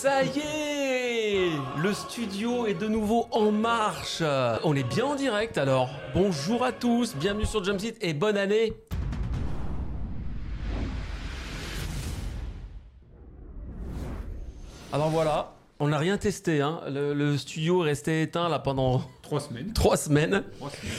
Ça y est Le studio est de nouveau en marche. On est bien en direct alors. Bonjour à tous, bienvenue sur Jumpseat et bonne année Alors voilà, on n'a rien testé. Hein. Le, le studio est resté éteint là pendant Trois semaines. trois semaines. Trois semaines.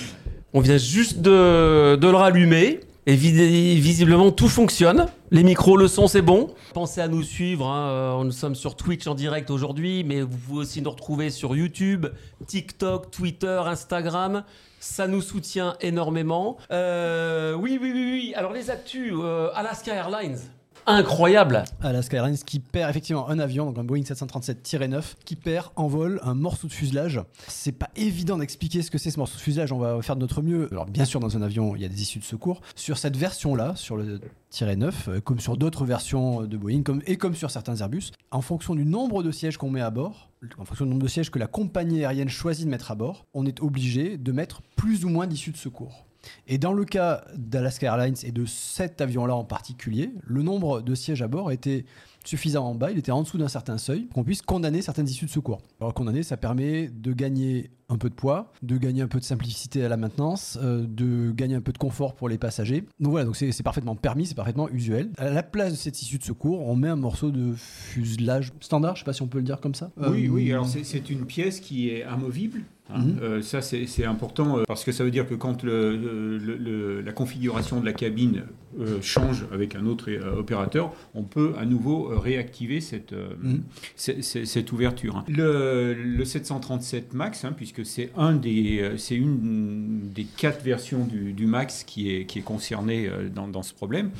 On vient juste de, de le rallumer. Et vis- visiblement, tout fonctionne. Les micros, le son, c'est bon. Pensez à nous suivre. hein. Euh, Nous sommes sur Twitch en direct aujourd'hui, mais vous pouvez aussi nous retrouver sur YouTube, TikTok, Twitter, Instagram. Ça nous soutient énormément. Euh, oui, oui, oui, oui. Alors, les actus, euh, Alaska Airlines. Incroyable. Alaska Airlines qui perd effectivement un avion, donc un Boeing 737-9, qui perd en vol un morceau de fuselage. C'est pas évident d'expliquer ce que c'est ce morceau de fuselage, on va faire de notre mieux. Alors bien sûr dans un avion il y a des issues de secours. Sur cette version-là, sur le Tiré 9, euh, comme sur d'autres versions de Boeing et comme sur certains Airbus, en fonction du nombre de sièges qu'on met à bord, en fonction du nombre de sièges que la compagnie aérienne choisit de mettre à bord, on est obligé de mettre plus ou moins d'issues de secours. Et dans le cas d'Alaska Airlines et de cet avion-là en particulier, le nombre de sièges à bord était suffisamment bas, il était en dessous d'un certain seuil, pour qu'on puisse condamner certaines issues de secours. Alors condamner, ça permet de gagner un peu de poids, de gagner un peu de simplicité à la maintenance, euh, de gagner un peu de confort pour les passagers. Donc voilà, donc c'est parfaitement permis, c'est parfaitement usuel. À la place de cette issue de secours, on met un morceau de fuselage standard, je sais pas si on peut le dire comme ça. Oui, Euh, oui, alors c'est- c'est une pièce qui est amovible. Hein. Mhm. Euh, ça, c'est important euh, parce que ça veut dire que quand le- le- le- la configuration de la cabine euh, change avec un autre opérateur, on peut à nouveau réactiver cette, Mhm. cette ouverture. hein. Le, le 737 Max, hein, puisque c'est un des, c'est une des quatre versions du, du Max qui est, qui est concernée dans, dans ce problème.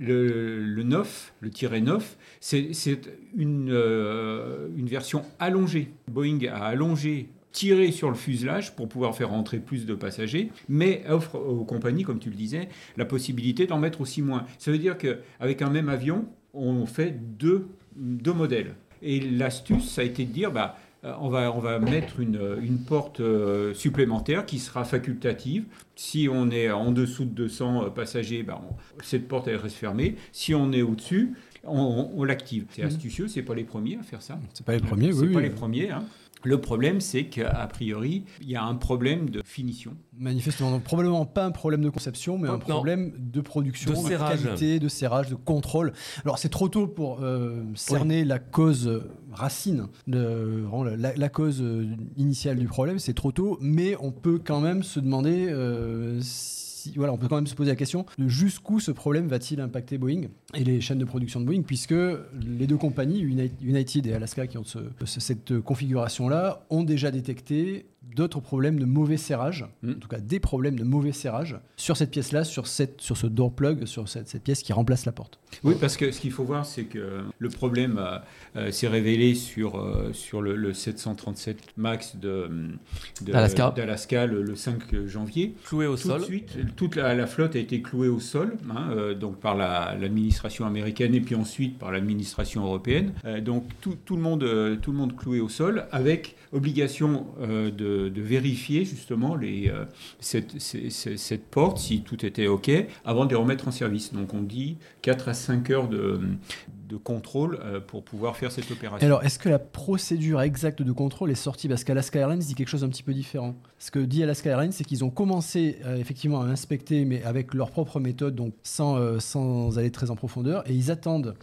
Le, le 9, le tiret 9, c'est c'est une, euh, une version allongée. Boeing a allongé tiré sur le fuselage pour pouvoir faire rentrer plus de passagers, mais offre aux compagnies, comme tu le disais, la possibilité d'en mettre aussi moins. Ça veut dire qu'avec un même avion, on fait deux, deux modèles. Et l'astuce, ça a été de dire, bah, euh, on va, on va mettre une, une porte euh, supplémentaire qui sera facultative. Si on est en dessous de 200 passagers, bah, on- cette porte elle reste fermée. Si on est au-dessus, on, on- on l'active. C'est Mhm. astucieux, c'est pas les premiers à faire ça. C'est pas les premiers, C'est oui. pas oui. les premiers. hein. Le problème, c'est qu'à priori, il y a un problème de finition. Manifestement, donc probablement pas un problème de conception, mais un Non. problème de production, De serrage. qualité, de serrage, de contrôle. Alors c'est trop tôt pour euh, cerner la cause euh, racine, de, la, la cause euh, initiale du problème, c'est trop tôt, mais on peut quand même se demander euh, si, voilà, on peut quand même se poser la question de jusqu'où ce problème va-t-il impacter Boeing et les chaînes de production de Boeing, puisque les deux compagnies, Uni- United et Alaska, qui ont ce- ce- cette configuration-là, ont déjà détecté d'autres problèmes de mauvais serrage, Mm. en tout cas des problèmes de mauvais serrage sur cette pièce-là, sur, cette, sur ce door plug, sur cette, cette pièce qui remplace la porte. Oui, parce que ce qu'il faut voir, c'est que le problème euh, euh, s'est révélé sur, euh, sur le, le 737 MAX de, de- D'Alaska. d'Alaska le, le 5 janvier. Cloué au Tout sol. de suite, toute la, la flotte a été clouée au sol, hein, euh, donc par la- l'administration américaine et puis ensuite par l'administration européenne. Euh, donc tout, tout le monde, tout le monde cloué au sol, avec obligation euh, de, vérifier justement les, euh, cette, cette porte, si tout était OK, avant de les remettre en service. Donc on dit 4 à 5 heures de, de contrôle euh, pour pouvoir faire cette opération. Alors, est-ce que la procédure exacte de contrôle est sortie? Parce qu'Alaska Airlines dit quelque chose d'un petit peu différent. Ce que dit Alaska Airlines, c'est qu'ils ont commencé effectivement à inspecter, mais avec leur propre méthode, donc sans, sans aller très en profondeur, et ils attendent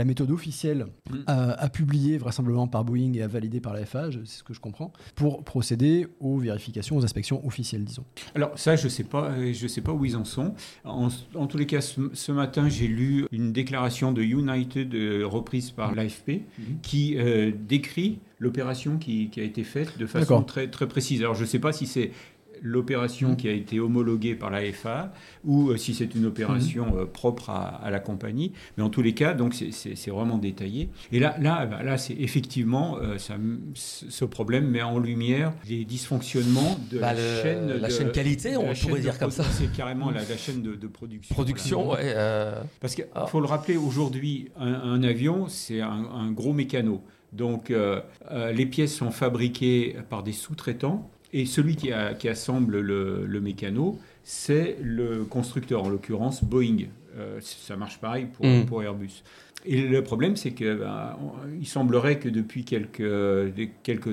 la méthode officielle Mm. à, à publier vraisemblablement par Boeing et à valider par la FAA, c'est ce que je comprends, pour procéder aux vérifications, aux inspections officielles, disons. Alors ça, je sais pas, euh, je sais pas où ils en sont. En, en tous les cas, ce, ce matin, j'ai lu une déclaration de United euh, reprise par l'AFP qui euh, décrit l'opération qui, qui a été faite de façon très, très précise. Alors je ne sais pas si c'est l'opération Mhm. qui a été homologuée par la FAA ou euh, si c'est une opération euh, propre à, à la compagnie. Mais en tous les cas, donc c'est- vraiment détaillé. Et là, là, bah, là c'est effectivement euh, ça, ce problème met en lumière les dysfonctionnements de Bah, la, le- chaîne, la de- chaîne qualité, de on pourrait dire comme ça. C'est carrément la, la chaîne de, production. Production, Voilà. ouais. Parce qu'il Ah. faut le rappeler, aujourd'hui, un, un avion, c'est un, un gros mécano. Donc, euh, euh, les pièces sont fabriquées par des sous-traitants Et celui qui, a- qui assemble le, le mécano, c'est le constructeur, en l'occurrence Boeing. Euh, ça marche pareil pour, Mm. pour Airbus. Et le problème, c'est que ben, il semblerait que depuis quelques,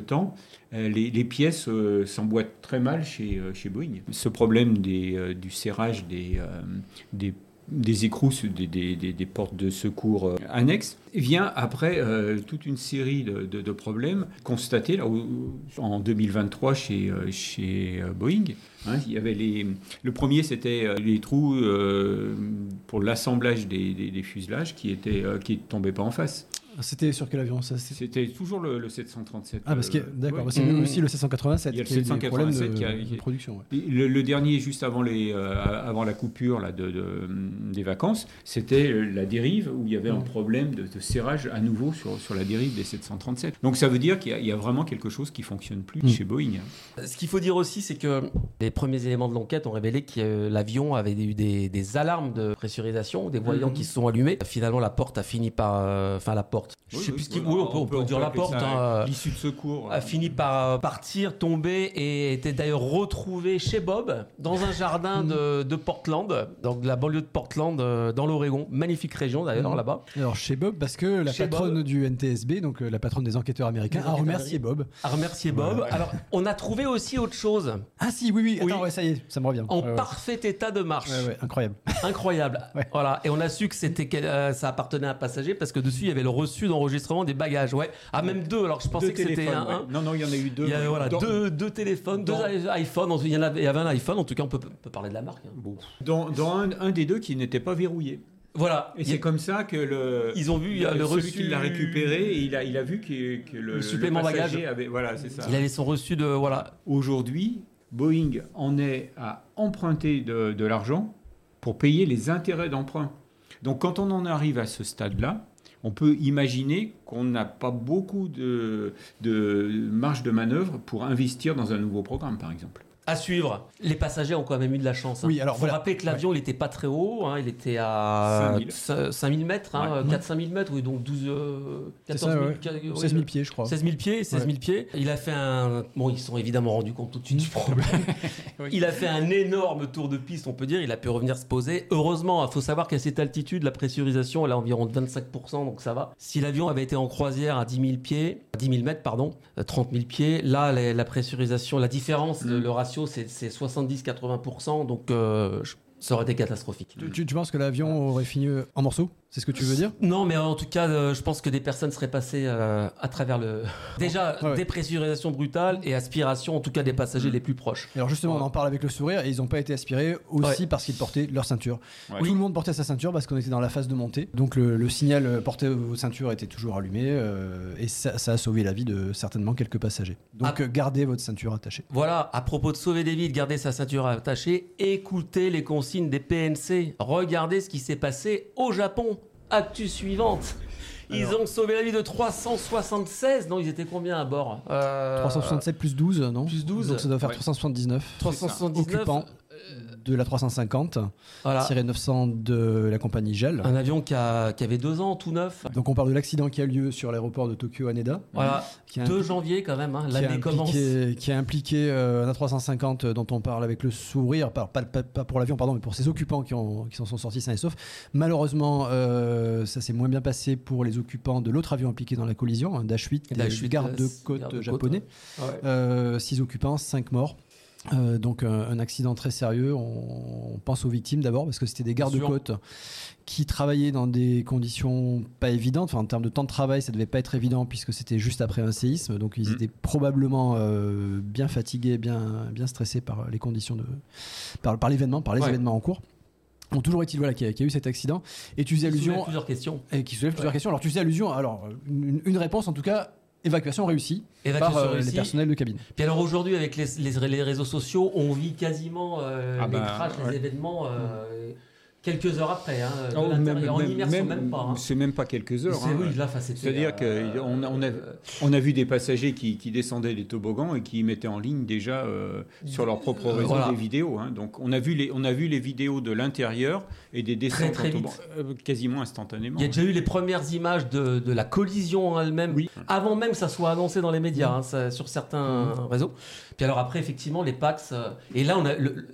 temps, euh, les, les pièces euh, s'emboîtent très mal chez, chez Boeing. Ce problème des, euh, du serrage des, des, des écrous, des, des, des- portes de secours euh, annexes, vient après euh, toute une série de, de- problèmes constatés là, en 2023 chez, euh, chez Boeing. Hein, il y avait les, le premier, c'était les trous pour l'assemblage des, des- des fuselages qui étaient euh, qui tombaient pas en face. C'était sur quel avion ça c'était- C'était toujours le, le 737. Ah, parce que, euh, d'accord, ouais. c'est Mm. aussi le 787 Il y a le qui a eu des problèmes 787 de, qui a- de production. ouais. Le, le dernier, juste avant, les, euh, avant la coupure là, de, de- des vacances, c'était euh, la dérive où il y avait un Mm. problème de, de serrage à nouveau sur, sur la dérive des 737. Donc ça veut dire qu'il y, a- il y a vraiment quelque chose qui fonctionne plus Mm. chez Boeing. Ce qu'il faut dire aussi, c'est que les premiers éléments de l'enquête ont révélé que l'avion avait eu des, des alarmes de pressurisation, des voyants Mhm. qui se sont allumés. Finalement, la porte a fini par. euh, Enfin, la porte. Je sais plus ce qu'il. Oui, on peut, on peut dire la porte. hein, euh, euh, L'issue de secours. a fini par euh, partir, tomber et était d'ailleurs retrouvé chez Bob dans un jardin de, de Portland, donc de la banlieue de Portland, euh, dans l'Oregon. Magnifique région d'ailleurs Mhm. là-bas. Alors chez Bob, parce que la Chez patronne Bob. du NTSB, donc euh, la patronne des enquêteurs américains, a remercié Bob. À remercier Bob. Alors, on a trouvé aussi autre chose Ah si, oui, oui, Oui. attends, ouais, ça y est, ça me revient. en Ouais, ouais. parfait état de marche. Ouais, ouais, incroyable. Incroyable. Ouais. Voilà. Et on a su que c'était euh, ça appartenait à un passager parce que dessus il y avait le reçu d'enregistrement des bagages. Ouais. Ah même deux. Alors je pensais que c'était un. ouais. un. Non, non, il y en a eu deux. Il y avait voilà, Dans- deux, deux téléphones, deux dans- iPhones. Il y, en avait, il y avait un iPhone. En tout cas, on peut, peut parler de la marque. hein. Bon. Dans, dans un, un des deux qui n'était pas verrouillé. Voilà. Et c'est comme ça que le. Ils ont vu le celui reçu. qui l'a récupéré, et il a, il a vu que, que le, Le supplément bagage. Avait, voilà, c'est ça. Il avait son reçu de voilà. Aujourd'hui, Boeing en est à emprunter de, de l'argent pour payer les intérêts d'emprunt. Donc quand on en arrive à ce stade-là, on peut imaginer qu'on n'a pas beaucoup de, marge de manœuvre pour investir dans un nouveau programme, par exemple. À suivre. Les passagers ont quand même eu de la chance. hein. Oui, alors faut voilà. rappeler que l'avion, il n'était pas très haut. hein, il était à 5000. 5000 mètres, hein, Ouais. 4-5 000 mètres, oui, donc 12, euh, C'est 14 ça, 000, ouais. quat- oui, 16 000 pieds, je crois. 16 000 pieds, 16 000 pieds. Il a fait un. Bon, ils se sont évidemment rendus compte tout de suite du problème. Il a fait un énorme tour de piste, on peut dire. Il a pu revenir se poser. Heureusement, il faut savoir qu'à cette altitude, la pressurisation, elle est à environ de 25%, donc ça va. Si l'avion avait été en croisière à 10 000 pieds, 10 000 mètres, pardon, euh, 30 000 pieds, là, la, la pressurisation, la différence, Mm. le, le ratio, c'est c'est 70-80%, donc euh, je- ça aurait été catastrophique. Tu, tu- tu penses que l'avion aurait fini euh, en morceaux? C'est ce que tu veux dire? Non, mais en tout cas, euh, je pense que des personnes seraient passées euh, à travers le. Déjà, Ouais, ouais. dépressurisation brutale et aspiration, en tout cas, des passagers Mm. les plus proches. Alors justement, Ouais. on en parle avec le sourire et ils n'ont pas été aspirés aussi parce qu'ils portaient leur ceinture. Ouais. Tout le monde portait sa ceinture parce qu'on était dans la phase de montée. Donc le, le signal porté aux ceintures était toujours allumé euh, et ça, ça a sauvé la vie de certainement quelques passagers. Donc Ah. gardez votre ceinture attachée. Voilà, à propos de sauver des vies, de garder sa ceinture attachée, écoutez les consignes des PNC. Regardez ce qui s'est passé au Japon. Actu suivante. Ils Alors. ont sauvé la vie de 376. Non, ils étaient combien à bord? Euh, 367 plus 12, non? plus 12. Donc ça doit faire Ouais. 379. 379. Occupant de la 350, Voilà. tiré 900 de la compagnie GEL. Un avion qui, a- qui avait deux ans, tout neuf. Donc on parle de l'accident qui a lieu sur l'aéroport de Tokyo Haneda. Voilà. Qui a 2 janvier quand même, hein. l'année commence. impliqué, qui a impliqué euh, un A350 euh, dont on parle avec le sourire, pas, pas- pas- pas pour l'avion, pardon, mais pour ses occupants qui, ont, qui s'en sont sortis sains et saufs. Malheureusement, euh, ça s'est moins bien passé pour les occupants de l'autre avion impliqué dans la collision, un Dash 8, Dash 8, garde-côte japonais. Ouais. 6 occupants, 5 morts. Euh, donc un, un accident très sérieux. On, on pense aux victimes d'abord parce que c'était des gardes-côtes qui travaillaient dans des conditions pas évidentes. Enfin, en termes de temps de travail, ça devait pas être évident puisque c'était juste après un séisme. Donc ils Mm. étaient probablement euh, bien fatigués, bien, bien stressés par les conditions de, par, par l'événement, par les Ouais. événements en cours. Bon, toujours est-il voilà, qu'il y, a- qu'il y a eu cet accident et tu faisais allusion plusieurs questions. et qui soulève plusieurs Ouais. questions. Alors tu faisais allusion, alors une, une réponse en tout cas, évacuation réussie Évacuation par euh, les personnels de cabine. Puis alors aujourd'hui, avec les, les- les réseaux sociaux, on vit quasiment euh, Ah les bah, crashs, ouais. les événements. euh, Quelques heures après, hein, de Oh, en immersion, même, pas. hein. C'est même pas quelques heures. C'est- hein. oui, là, C'est-à-dire euh, qu'on a, on a, on a vu des passagers qui, qui descendaient des toboggans et qui mettaient en ligne déjà euh, sur leur propre Euh, réseau voilà. des vidéos. hein. Donc on a, vu les, on a vu les vidéos de l'intérieur et des descentes très vite. euh, quasiment instantanément. Il y a déjà eu les premières images de, de la collision en elle-même, Oui. avant même que ça soit annoncé dans les médias, hein, ça- sur certains réseaux. Puis alors après, effectivement, les PAX. euh, et là, on a le,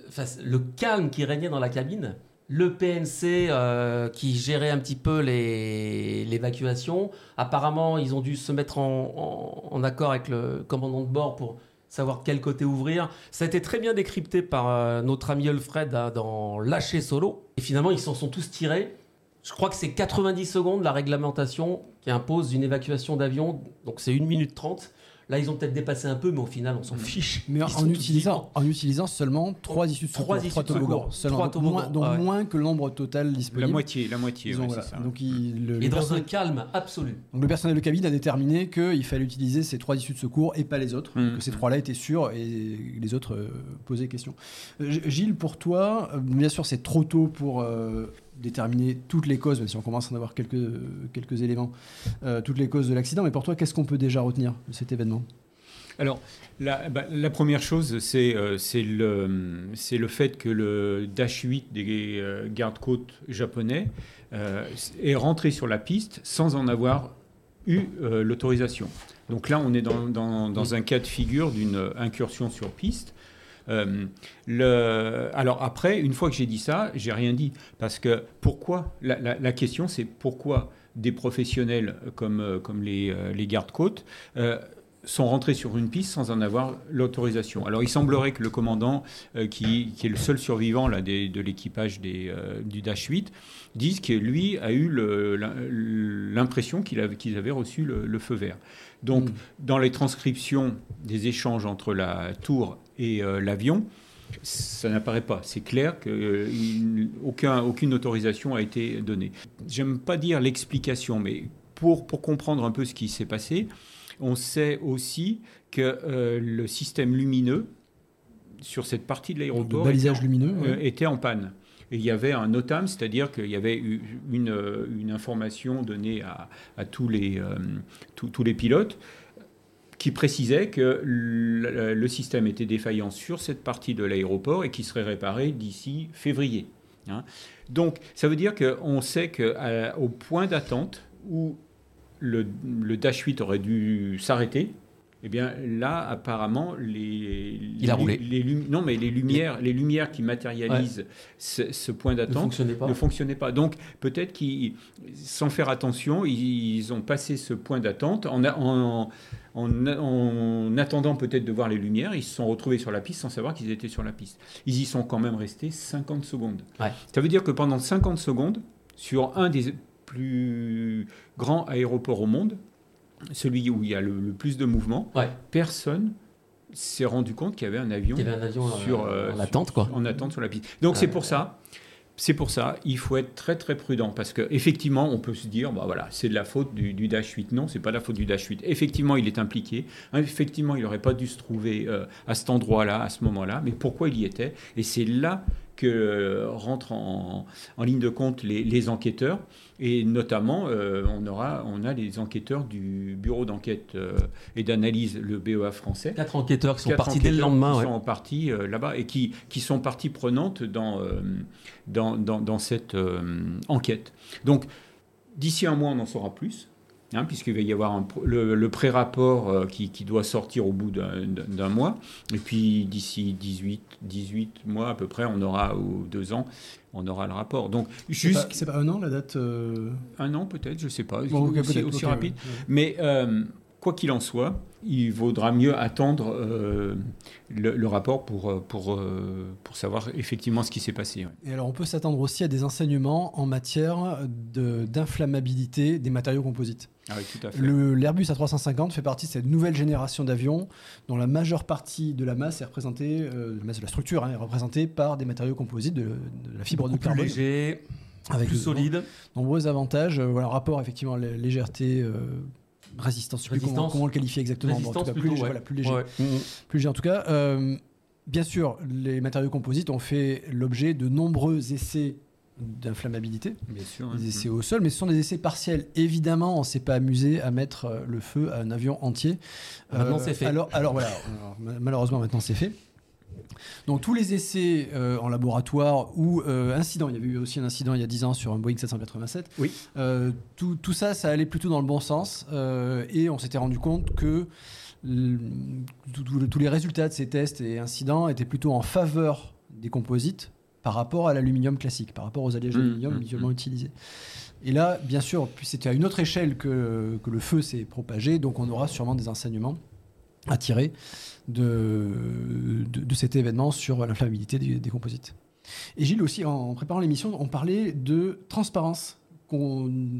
le calme qui régnait dans la cabine. Le PNC euh, qui gérait un petit peu l'évacuation. Apparemment, ils ont dû se mettre en accord avec le commandant de bord pour savoir quel côté ouvrir. Ça a été très bien décrypté par euh, notre ami Alfred hein, dans Lâcher Solo. Et finalement, ils s'en sont tous tirés. Je crois que c'est 90 secondes la réglementation qui impose une évacuation d'avion. Donc c'est 1 minute 30. Là, ils ont peut-être dépassé un peu, mais au final, on s'en fiche. Mais en, utilisant, en utilisant seulement trois issues de secours, Trois issues de toboggans, secours, seulement, moins, donc ouais. moins que le nombre total La disponible. moitié, la moitié, Ils ont- ouais, voilà. c'est ça. Donc, il- le, Et dans un calme absolu. donc le personnel de cabine a déterminé qu'il fallait utiliser ces trois issues de secours et pas les autres. Mhm. Que ces trois-là étaient sûrs et les autres euh, posaient question. Euh, Gilles, pour toi, euh, bien sûr, c'est trop tôt pour euh, déterminer toutes les causes, même si on commence à en avoir quelques, quelques éléments, euh, toutes les causes de l'accident. Mais pour toi, qu'est-ce qu'on peut déjà retenir de cet événement? Alors, la, bah, la première chose, c'est euh, le, le fait que le Dash 8 des euh, gardes-côtes japonais euh, est rentré sur la piste sans en avoir eu l'autorisation. Donc là, on est dans, dans- dans un cas de figure d'une incursion sur piste. Euh, alors après, une fois que j'ai dit ça, j'ai rien dit. Parce que pourquoi La, question, c'est pourquoi des professionnels comme, euh, euh, les gardes-côtes sont rentrés sur une piste sans en avoir l'autorisation. Alors il semblerait que le commandant, euh, qui, qui est le seul survivant là, des- de l'équipage euh, du Dash 8, dise que lui a eu l'impression qu'ils avaient reçu le, le feu vert. Donc Mm. dans les transcriptions des échanges entre la tour et euh, l'avion, ça n'apparaît pas. C'est clair qu'aucune autorisation a été donnée. J'aime pas dire l'explication, mais pour, pour comprendre un peu ce qui s'est passé, on sait aussi que euh, le système lumineux sur cette partie de l'aéroport était, euh, était en panne. Et il y avait un NOTAM, c'est-à-dire qu'il y avait une, euh, une information donnée à, à tous, les, euh, tous, tous les pilotes qui précisait que le, le système était défaillant sur cette partie de l'aéroport et qui serait réparé d'ici février. hein. Donc, ça veut dire qu'on sait qu'au point d'attente où le, le Dash 8 aurait dû s'arrêter, eh bien là, apparemment, les, Il a les- roulé. les lumi- non, mais les lumières, les lumières qui matérialisent ce, ce point Ne d'attente pas. ne fonctionnaient pas. Donc peut-être qu'ils, sans faire attention, ils, ont passé ce point d'attente en, en, en- en attendant peut-être de voir les lumières. Ils se sont retrouvés sur la piste sans savoir qu'ils étaient sur la piste. Ils y sont quand même restés 50 secondes. Ouais. Ça veut dire que pendant 50 secondes, sur un des plus grands aéroports au monde, celui où il y a le, le plus de mouvement, Ouais. personne s'est rendu compte qu'il y avait un avion Il y avait un avion euh, sur, euh, en sur- attente, quoi. en attente sur la piste. Donc Ouais. c'est pour ça. C'est pour ça, il faut être très très prudent parce que effectivement, on peut se dire, bah voilà, c'est de la faute du, du Dash 8. Non, c'est pas de la faute du Dash 8. Effectivement, il est impliqué. Effectivement, il n'aurait pas dû se trouver euh, à cet endroit-là, à ce moment-là. Mais pourquoi il y était? Et c'est là que euh, rentrent en, en ligne de compte les, les enquêteurs. Et notamment, euh, on, aura, on a les enquêteurs du bureau d'enquête euh, et d'analyse, le BEA français. Quatre enquêteurs qui sont partis dès le lendemain. qui ouais. sont partis euh, là-bas et qui, qui sont partie prenante dans, dans, dans, dans cette enquête. Donc, d'ici un mois, on en saura plus. Hein, Puisqu'il va y avoir un le, le pré-rapport euh, qui, qui doit sortir au bout d'un mois. Et puis d'ici 18, 18 mois à peu près, on aura, ou deux ans, on aura le rapport. Donc juste C'est pas un an la date euh, un an peut-être, je sais pas, bon, aussi, rapide. ouais. Mais euh, quoi qu'il en soit, il vaudra mieux attendre euh, le, le rapport pour, euh, pour, euh, pour savoir effectivement ce qui s'est passé. ouais. Et alors, on peut s'attendre aussi à des enseignements en matière de- d'inflammabilité des matériaux composites. Ah oui, tout à fait. L'Airbus A350 fait partie de cette nouvelle génération d'avions dont la majeure partie de la masse est représentée, euh, la masse de la structure hein, est représentée par des matériaux composites de, de la fibre de Beaucoup plus carbone. léger, Avec plus de- solide. Nombreux avantages. voilà, rapport effectivement à la légèreté, euh, résistance, je sais plus comment, comment le qualifier exactement. Bon, en tout cas, plus, léger, ouais. voilà, plus léger. Ouais. Plus léger en tout cas. Euh, bien sûr, les matériaux composites ont fait l'objet de nombreux essais d'inflammabilité. Des hein. essais au sol, mais ce sont des essais partiels. Évidemment, on ne s'est pas amusé à mettre euh, le feu à un avion entier. Maintenant, c'est fait. Alors, alors voilà, Alors, malheureusement maintenant c'est fait. Donc tous les essais euh, en laboratoire ou euh, incidents, il y avait eu aussi un incident il y a 10 ans sur un Boeing 787. Oui. Euh, tout, tout ça, ça allait plutôt dans le bon sens euh, et on s'était rendu compte que tout- tous les résultats de ces tests et incidents étaient plutôt en faveur des composites par rapport à l'aluminium classique, par rapport aux alliages Mmh, d'aluminium mmh, habituellement mmh. utilisés. Et là, bien sûr, puis c'était à une autre échelle que, que le feu s'est propagé, donc on aura sûrement des enseignements à tirer de, de, de cet événement sur l'inflammabilité des, des composites. Et Gilles aussi, en préparant l'émission, on parlait de transparence,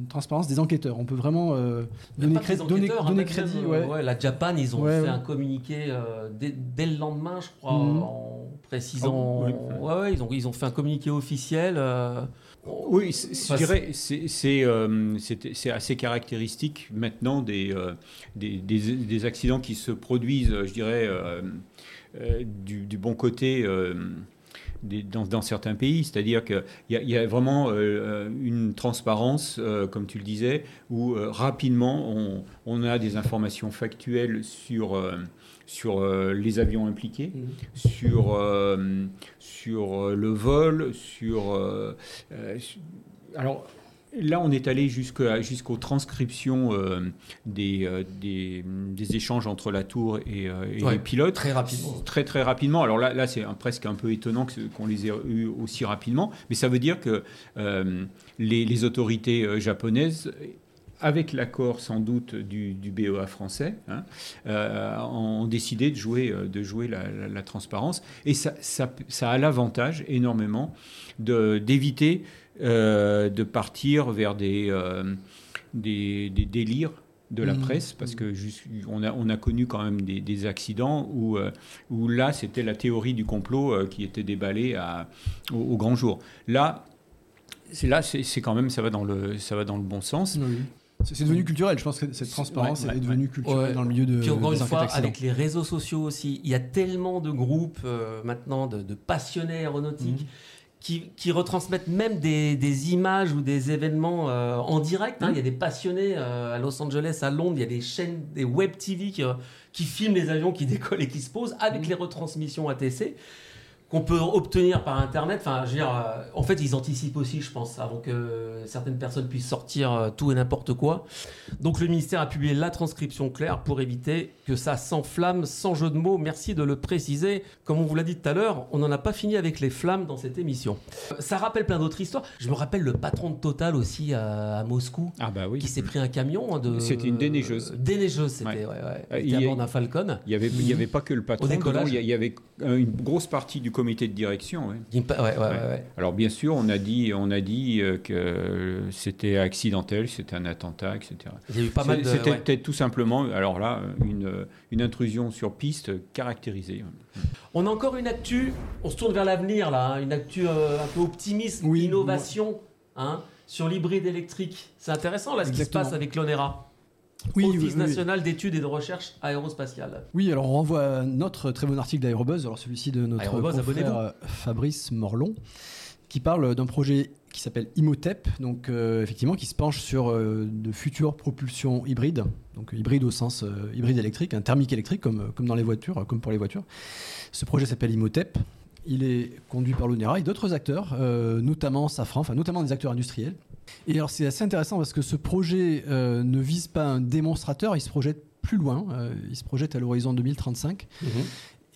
transparence des enquêteurs. On peut vraiment euh, donner, cré- donner, hein, crédit. euh, ouais. la Japan, ils ont Ouais, fait ouais. un communiqué euh, dès, dès le lendemain, je crois, Mhm. en précisant. Oui, ouais, ouais, ils, ont, ils ont fait un communiqué officiel. euh, Oui, je dirais c'est euh, c'est- assez caractéristique maintenant des, euh, des, des- des accidents qui se produisent, je dirais, euh, euh, du, du bon côté. euh, dans, dans certains pays, c'est-à-dire qu'il y, y a vraiment euh, une transparence, euh, comme tu le disais, où euh, rapidement on, on a des informations factuelles sur, euh, sur euh, les avions impliqués, sur, euh, sur euh, le vol, sur... su- alors là, on est allé jusqu'aux transcriptions euh, des, euh, des, des échanges entre la tour et, euh, et Ouais, les pilotes. très rapidement. Très très rapidement. Alors là, là c'est presque un peu étonnant qu'on les ait eus aussi rapidement, mais ça veut dire que les, les autorités japonaises avec l'accord sans doute du, du BEA français, hein, euh, ont décidé de jouer, euh, de jouer la, la- la transparence. Et ça, ça, ça a l'avantage énormément de- d'éviter euh, de partir vers des, euh, des, des délires de la Mhm. presse, parce que juste- on, a, on a connu quand même des, des accidents où, euh, où là, c'était la théorie du complot euh, qui était déballée à, au, au grand jour. Là, c'est là, c'est c'est quand même, ça va dans le, ça va dans le bon sens. Oui. C'est devenu culturel. Je pense que cette transparence Ouais, ouais, est devenue culturelle Ouais. dans le milieu de. Puis encore des une fois, accidents. avec les réseaux sociaux aussi, il y a tellement de groupes euh, maintenant de, de passionnés aéronautiques Mhm. qui, qui retransmettent même des, des images ou des événements euh, en direct. hein. Mhm. Il y a des passionnés euh, à Los Angeles, à Londres, il y a des chaînes, des web TV qui, euh, qui filment les avions qui décollent et qui se posent avec Mhm. les retransmissions ATC qu'on peut obtenir par internet. Enfin, je veux dire, euh, en fait, ils anticipent aussi, je pense, avant que certaines personnes puissent sortir euh, tout et n'importe quoi. Donc, le ministère a publié la transcription claire pour éviter que ça s'enflamme sans jeu de mots. Merci de le préciser. Comme on vous l'a dit tout à l'heure, on n'en a pas fini avec les flammes dans cette émission. Euh, Ça rappelle plein d'autres histoires. Je me rappelle le patron de Total aussi à, à Moscou. Ah bah oui. Qui s'est pris un camion de. C'était une déneigeuse. Déneigeuse, c'était, Ouais. ouais, ouais. Il y était a- à bord d'un Falcon. Il n'y avait, y avait pas que le patron, Au dedans, il y y avait une grosse partie du comité de direction. ouais. Il me pa- Ouais, ouais, ouais, ouais. Alors bien sûr, on a dit, on a dit euh, que c'était accidentel, c'était un attentat, etc. Il y a eu pas mal de. C'était ouais. peut-être tout simplement, alors là, une, une intrusion sur piste caractérisée. On a encore une actu, on se tourne vers l'avenir là, hein, une actu euh, un peu optimisme, Oui, innovation hein, sur l'hybride électrique. C'est intéressant là ce qui se passe avec l'ONERA, Oui, Office oui, oui. national d'études et de recherche aérospatiale. Oui, alors on renvoie à notre très bon article d'Aérobuzz, alors celui-ci de notre confrère euh, Fabrice Morlon, qui parle d'un projet qui s'appelle Imotep, donc euh, effectivement qui se penche sur euh, de futures propulsions hybrides, donc hybride au sens euh, hybride électrique, un thermique électrique comme, comme dans les voitures, euh, comme pour les voitures. Ce projet s'appelle Imotep. Il est conduit par l'ONERA et d'autres acteurs, euh, notamment Safran, enfin notamment des acteurs industriels. Et alors c'est assez intéressant parce que ce projet euh, ne vise pas un démonstrateur, il se projette plus loin, euh, il se projette à l'horizon 2035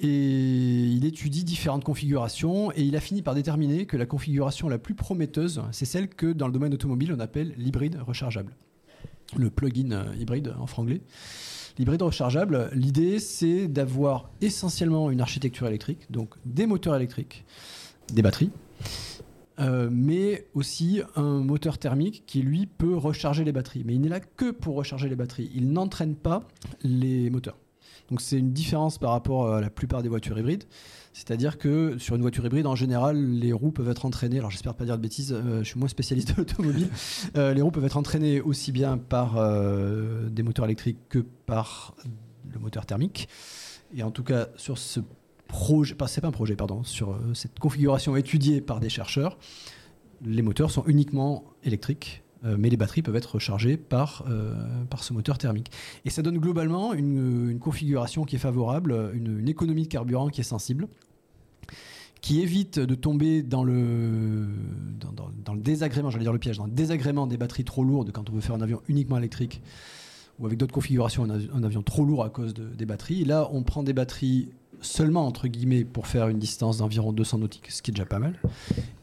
et il étudie différentes configurations et il a fini par déterminer que la configuration la plus prometteuse, c'est celle que dans le domaine automobile on appelle l'hybride rechargeable. Le plug-in hybride en franglais. L'hybride rechargeable, l'idée c'est d'avoir essentiellement une architecture électrique, donc des moteurs électriques, des batteries, euh, mais aussi un moteur thermique qui lui peut recharger les batteries. Mais il n'est là que pour recharger les batteries. Il n'entraîne pas les moteurs. Donc c'est une différence par rapport à la plupart des voitures hybrides. C'est-à-dire que sur une voiture hybride, en général, les roues peuvent être entraînées. Alors j'espère pas dire de bêtises, euh, je suis moins spécialiste de l'automobile. Euh, les roues peuvent être entraînées aussi bien par euh, des moteurs électriques que par le moteur thermique. Et en tout cas, sur ce projet, pas, c'est pas un projet, pardon, sur cette configuration étudiée par des chercheurs, les moteurs sont uniquement électriques. mais les batteries peuvent être rechargées par, par ce moteur thermique. Et ça donne globalement une, configuration qui est favorable, une économie de carburant qui est sensible, qui évite de tomber dans le, dans, le désagrément, j'allais dire le piège, dans le désagrément des batteries trop lourdes quand on veut faire un avion uniquement électrique ou avec d'autres configurations, un, avi- un avion trop lourd à cause de- des batteries. Là, on prend des batteries seulement, entre guillemets, pour faire une distance d'environ 200 nautiques, ce qui est déjà pas mal.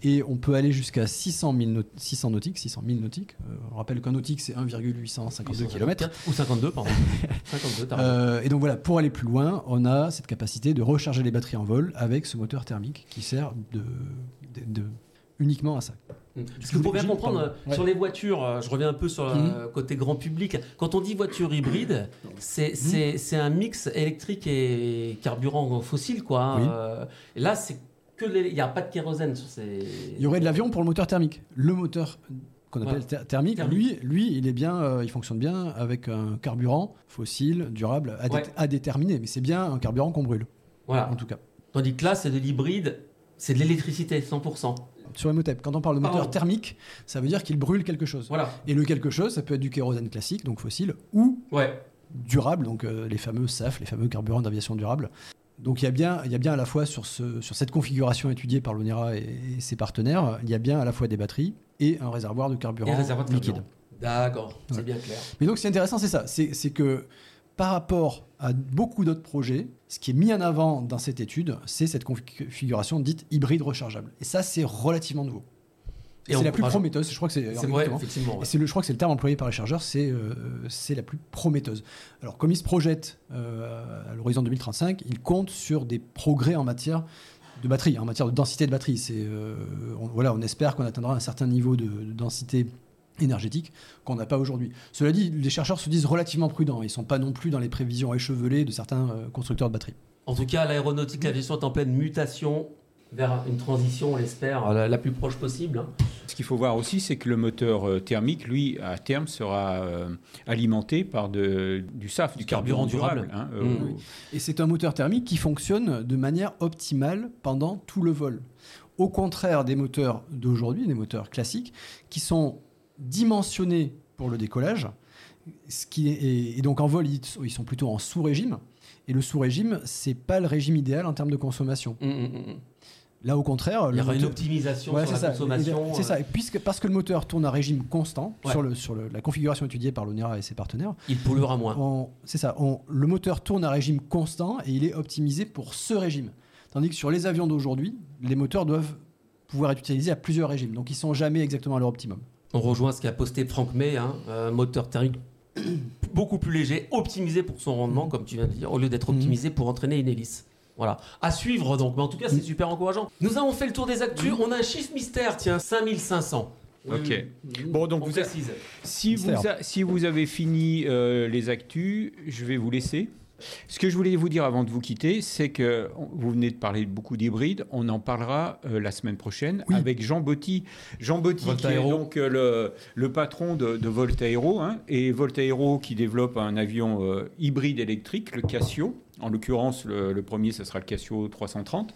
Et on peut aller jusqu'à 600, 000 naut- 600 nautiques, 600 000 nautiques. Euh, on rappelle qu'un nautique, c'est 1,852 km. Ou 52, pardon. 52, t'as raison. Euh, et donc voilà, pour aller plus loin, on a cette capacité de recharger les batteries en vol avec ce moteur thermique qui sert de, de- de- uniquement à ça. Parce qu'il faut bien comprendre, euh, Ouais. sur les voitures, euh, je reviens un peu sur le Mhm. côté grand public, quand on dit voiture hybride, c'est Mhm. c'est- un mix électrique et carburant fossile, quoi. hein. Oui. Euh, et là, c'est que il n'y a pas de kérosène sur ces... Il y aurait de l'avion pour le moteur thermique. Le moteur qu'on appelle Voilà. thermique, Thermique. lui, lui, il est bien, euh, il fonctionne bien avec un carburant fossile, durable, à, dé- à déterminer. Mais c'est bien un carburant qu'on brûle, Voilà. en tout cas. Tandis que là, c'est de l'hybride, c'est de l'électricité, 100%. Sur les motets, quand on parle de moteur Pardon. thermique, ça veut dire qu'il brûle quelque chose. Voilà. Et le quelque chose, ça peut être du kérosène classique, donc fossile, ou Ouais. durable, donc euh, les fameux SAF, les fameux carburants d'aviation durable. Donc il y, a bien, il y a bien à la fois sur, ce, sur cette configuration étudiée par l'ONERA et, et ses partenaires, il y a bien à la fois des batteries et un réservoir de carburant Et un réservoir de liquide. D'accord, c'est bien clair. Mais donc, c'est intéressant, c'est ça. C'est que par rapport à beaucoup d'autres projets, ce qui est mis en avant dans cette étude, c'est cette configuration dite hybride rechargeable. Et ça, c'est relativement nouveau. Et c'est la plus prometteuse. Je crois que c'est effectivement. Ouais. le, je crois que c'est le terme employé par les chargeurs, c'est euh, c'est la plus prometteuse. Alors, comme ils se projettent euh, à l'horizon 2035, ils comptent sur des progrès en matière de batterie, en matière de densité de batterie. C'est, euh, on, voilà, on espère qu'on atteindra un certain niveau de, de densité énergétique qu'on n'a pas aujourd'hui. Cela dit, les chercheurs se disent relativement prudents. Ils ne sont pas non plus dans les prévisions échevelées de certains euh, constructeurs de batteries. En tout cas, l'aéronautique, l'aviation est en pleine mutation vers une transition, on l'espère, la, la plus proche possible. hein. Ce qu'il faut voir aussi, c'est que le moteur euh, thermique, lui, à terme, sera euh, alimenté par de- du SAF, du carburant carburant durable. durable. hein, euh, Mm. au- Et c'est un moteur thermique qui fonctionne de manière optimale pendant tout le vol. Au contraire des moteurs d'aujourd'hui, des moteurs classiques, qui sont dimensionnés pour le décollage. Ce qui est, et, donc en vol, ils, ils sont plutôt en sous-régime. Et le sous-régime, c'est pas le régime idéal en termes de consommation. Mm, mm, mm. Là, au contraire, Il y aura une optimisation Ouais, sur la ça. consommation. C'est euh, ça. Et puisque, parce que le moteur tourne à régime constant Ouais. sur, le, sur le- la configuration étudiée par l'ONERA et ses partenaires, Il polluera moins. c'est ça. on- le moteur tourne à régime constant et il est optimisé pour ce régime. Tandis que sur les avions d'aujourd'hui, les moteurs doivent pouvoir être utilisés à plusieurs régimes. Donc ils sont jamais exactement à leur optimum. On rejoint ce qu'a posté Franck May, hein, un moteur thermique beaucoup plus léger, optimisé pour son rendement, comme tu viens de dire, au lieu d'être Mhm. optimisé pour entraîner une hélice. Voilà. À suivre donc, mais en tout cas, c'est super encourageant. Nous avons fait le tour des actus. On a un chiffre mystère, tiens, 5500. Ok. Bon, donc on vous a- précise. Si vous, Mystère. a- si vous avez fini euh, les actus, je vais vous laisser. Ce que je voulais vous dire avant de vous quitter, c'est que vous venez de parler beaucoup d'hybrides. On en parlera euh, la semaine prochaine Oui. avec Jean Botti. Jean Botti, qui est donc euh, le, le patron de, de Voltaero. hein, et Voltaero qui développe un avion euh, hybride électrique, le Casio. En l'occurrence, le, le premier, ce sera le Casio 330.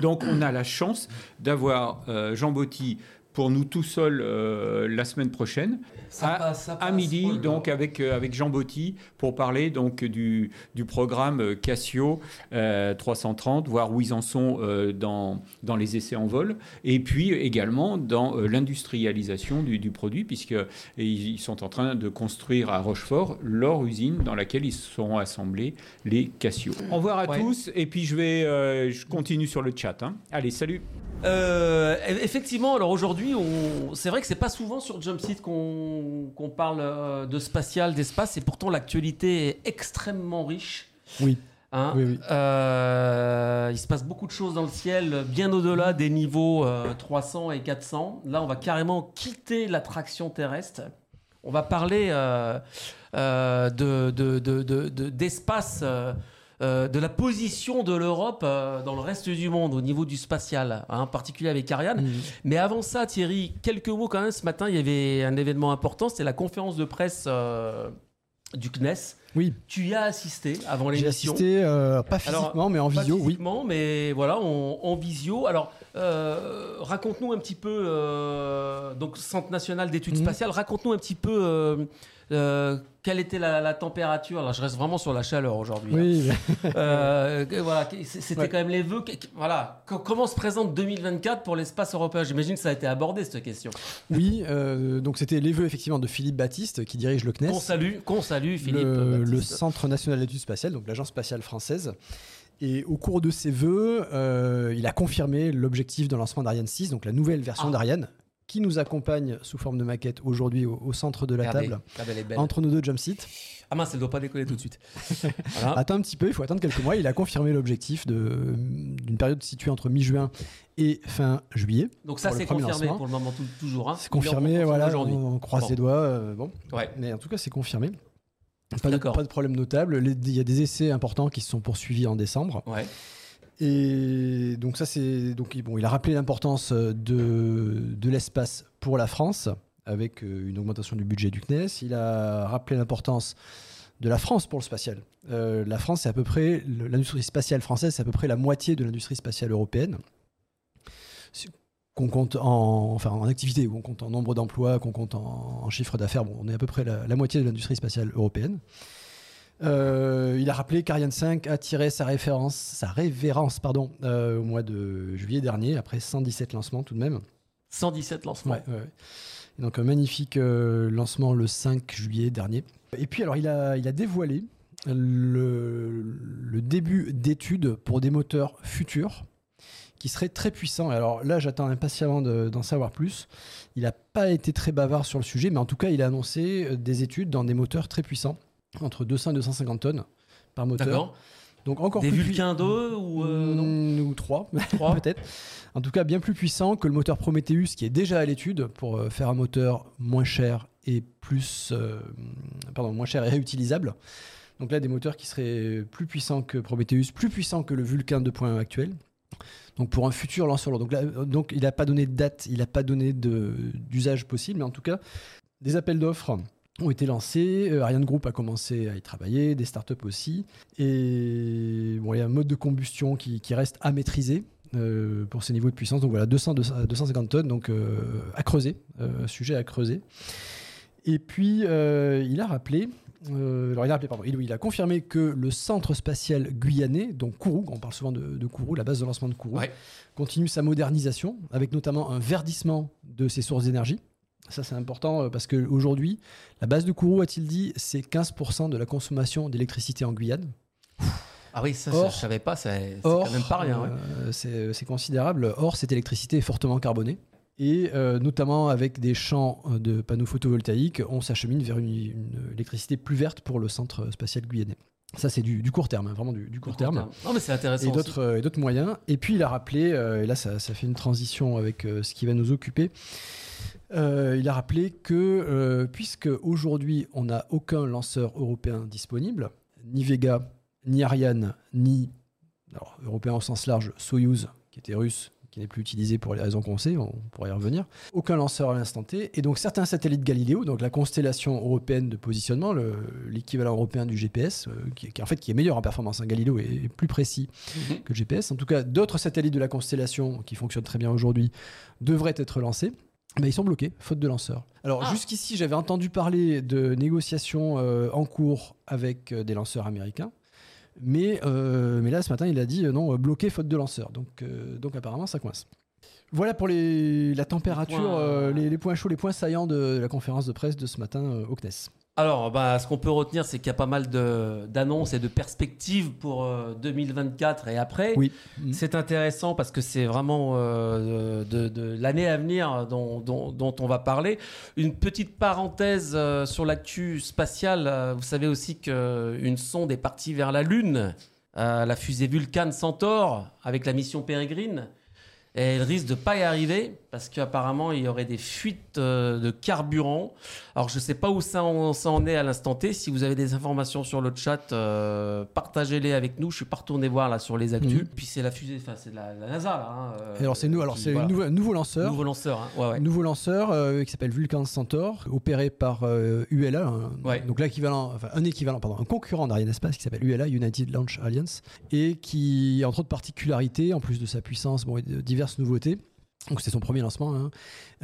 Donc, on a la chance d'avoir euh, Jean Botti pour nous tout seuls euh, la semaine prochaine Ça à, passe, ça à passe. midi, Oh donc avec, euh, avec Jean Botti, pour parler donc du, du programme euh, Casio euh, 330, voir où ils en sont euh, dans, dans les essais en vol, et puis également dans euh, l'industrialisation du, du produit, puisqu'ils ils sont en train de construire à Rochefort leur usine dans laquelle ils seront assemblés les Casio. Au revoir à Ouais. tous, et puis je vais euh, je continue sur le chat. hein. Allez, salut Euh, effectivement, alors aujourd'hui, on... c'est vrai que c'est pas souvent sur Jumpseat qu'on qu'on parle euh, de spatial, d'espace, et pourtant l'actualité est extrêmement riche. Oui. Hein. Oui, oui. Euh, il se passe beaucoup de choses dans le ciel, bien au-delà des niveaux euh, 300 et 400. Là, on va carrément quitter l'attraction terrestre. On va parler euh, euh, de, de- de- de- de- d'espace, euh, de la position de l'Europe euh, dans le reste du monde au niveau du spatial, hein, en particulier avec Ariane. Mhm. Mais avant ça, Thierry, quelques mots quand même. Ce matin, il y avait un événement important, c'était la conférence de presse euh, du CNES Oui. Tu y as assisté avant J'ai l'émission? assisté, euh, pas Alors, physiquement, mais en Pas visio, oui. physiquement, mais voilà, en, en visio. Alors, euh, raconte-nous un petit peu, euh, donc Centre national d'études Mhm. spatiales, raconte-nous un petit peu euh, euh, quelle était la, la température. Là, je reste vraiment sur la chaleur aujourd'hui. hein. Oui, Euh, que- voilà, c'était Ouais. quand même les vœux. Voilà, Co- comment se présente 2024 pour l'espace européen? J'imagine que ça a été abordé cette question. oui. euh, donc c'était les vœux effectivement de Philippe Baptiste qui dirige le CNES. Qu'on salue, qu'on salue, Philippe. le. Centre national d'études spatiales, donc l'agence spatiale française. Et au cours de ses vœux, euh, il a confirmé l'objectif de lancement d'Ariane 6, donc la nouvelle version Ah. d'Ariane, qui nous accompagne sous forme de maquette aujourd'hui au, au centre de la Regardez, table, regardez, entre nos deux jump sites. Ah mince, elle doit pas décoller tout de suite. Voilà. Attends un petit peu, il faut attendre quelques mois. Il a confirmé l'objectif d'une période située entre mi-juin et fin juillet. Donc ça, c'est confirmé lancement. pour le moment tout- toujours. Hein. C'est confirmé, voilà, on croise Bon. les doigts. euh, bon, Ouais. mais en tout cas, c'est confirmé. Pas de, pas de problème notable. Il y a des essais importants qui se sont poursuivis en décembre. Ouais. Et donc ça c'est donc bon, il a rappelé l'importance euh, de, de l'espace pour la France avec euh, une augmentation du budget du CNES. Il a rappelé l'importance de la France pour le spatial. Euh, la France c'est à peu près l'industrie spatiale française c'est à peu près la moitié de l'industrie spatiale européenne. Qu'on compte en enfin en activité, qu'on compte en nombre d'emplois, qu'on compte en, chiffre d'affaires, bon, on est à peu près la moitié de l'industrie spatiale européenne. Euh, il a rappelé qu'Ariane 5 a tiré sa référence, sa révérence pardon, euh, au mois de juillet dernier, après 117 lancements tout de même. 117 lancements. Ouais, ouais, donc un magnifique euh, lancement le 5 juillet dernier. Et puis alors il a, il a dévoilé le, le début d'études pour des moteurs futurs qui seraient très puissants. Alors là j'attends impatiemment de- d'en savoir plus. Il n'a pas été très bavard sur le sujet, mais en tout cas il a annoncé des études dans des moteurs très puissants, entre 200 et 250 tonnes par moteur. Donc encore Des plus Vulcains 2 ou euh, non Mm, ou trois, Trois peut-être. En tout cas, bien plus puissant que le moteur Prometheus qui est déjà à l'étude pour euh, faire un moteur moins cher et plus, euh, pardon, moins cher et réutilisable. Donc là, des moteurs qui seraient plus puissants que Prometheus, plus puissants que le Vulcain 2.1 actuel. Donc pour un futur lanceur lourd. Donc là, euh, donc il n'a pas donné de date, il n'a pas donné d'usage possible, mais en tout cas, des appels d'offres ont été lancés. Euh, Ariane Group a commencé à y travailler, des startups aussi. Et bon, il y a un mode de combustion qui, qui reste à maîtriser euh, pour ces niveaux de puissance. Donc voilà, 200, 200 250 tonnes, donc euh, à creuser, sujet à creuser. Et puis, il a rappelé, alors il a rappelé, pardon, il, il a confirmé que le centre spatial guyanais, donc Kourou, on parle souvent de, de Kourou, la base de lancement de Kourou, Ouais. continue sa modernisation, avec notamment un verdissement de ses sources d'énergie. Ça, c'est important euh, parce qu'aujourd'hui, la base de Kourou, a-t-il dit, c'est 15% de la consommation d'électricité en Guyane. Ah oui, ça, Or- je savais pas, c'est quand même pas rien. ouais. euh, c'est c'est considérable. Or, cette électricité est fortement carbonée. Et euh, notamment avec des champs euh, de panneaux photovoltaïques, on s'achemine vers une, une électricité plus verte pour le centre spatial guyanais. Ça, c'est du, du court terme, hein, vraiment du, du court terme. Non, mais c'est intéressant. Et d'autres euh, moyens. Et puis, il a rappelé, euh, et là, ça, ça fait une transition avec euh, ce qui va nous occuper. Euh, il a rappelé que, euh, puisque aujourd'hui, on n'a aucun lanceur européen disponible, ni Vega, ni Ariane, ni alors, européen au sens large, Soyuz, qui était russe, qui n'est plus utilisé pour les raisons qu'on sait, on pourrait y revenir. Aucun lanceur à l'instant T. Et donc certains satellites Galileo, donc la constellation européenne de positionnement, le- l'équivalent européen du GPS, euh, qui, qui, en fait qui est meilleur en performance. Un Galileo est plus précis Mhm. que le GPS. En tout cas, d'autres satellites de la constellation qui fonctionnent très bien aujourd'hui devraient être lancés. Mais ils sont bloqués, faute de lanceurs. Alors Ah. jusqu'ici, j'avais entendu parler de négociations euh, en cours avec euh, des lanceurs américains. Mais, euh, mais là, ce matin, il a dit non, bloqué faute de lanceurs. Donc, donc apparemment, ça coince. Voilà pour les, la température, Les points- les, les points chauds, les points saillants de la conférence de presse de ce matin au CNES. Alors, bah, ce qu'on peut retenir, c'est qu'il y a pas mal de- d'annonces et de perspectives pour euh, 2024 et après. Oui. C'est intéressant parce que c'est vraiment euh, de, de l'année à venir dont, dont- dont on va parler. Une petite parenthèse euh, sur l'actu spatiale. Euh, Vous savez aussi qu'une sonde est partie vers la Lune, euh, la fusée Vulcan Centaur, avec la mission Peregrine. Et elle risque de pas y arriver parce qu'apparemment il y aurait des fuites euh, de carburant. Alors je sais pas où ça en, ça en est à l'instant T. Si vous avez des informations sur le chat, euh, partagez-les avec nous. Je suis pas retourné voir là sur les actus. Mhm. Puis c'est la fusée, enfin c'est la, la NASA là. hein, euh, alors c'est nous, alors c'est voilà. un nouveau, lanceur. nouveau lanceur. hein. Ouais, ouais. Nouveau lanceur euh, qui s'appelle Vulcan Centaur, opéré par ULA, Ouais. donc l'équivalent, enfin un équivalent, pardon, un concurrent d'Arianespace qui s'appelle ULA, United Launch Alliance, et qui, entre autres particularités, en plus de sa puissance, bon, de diverses nouveautés. Donc c'est son premier lancement. hein.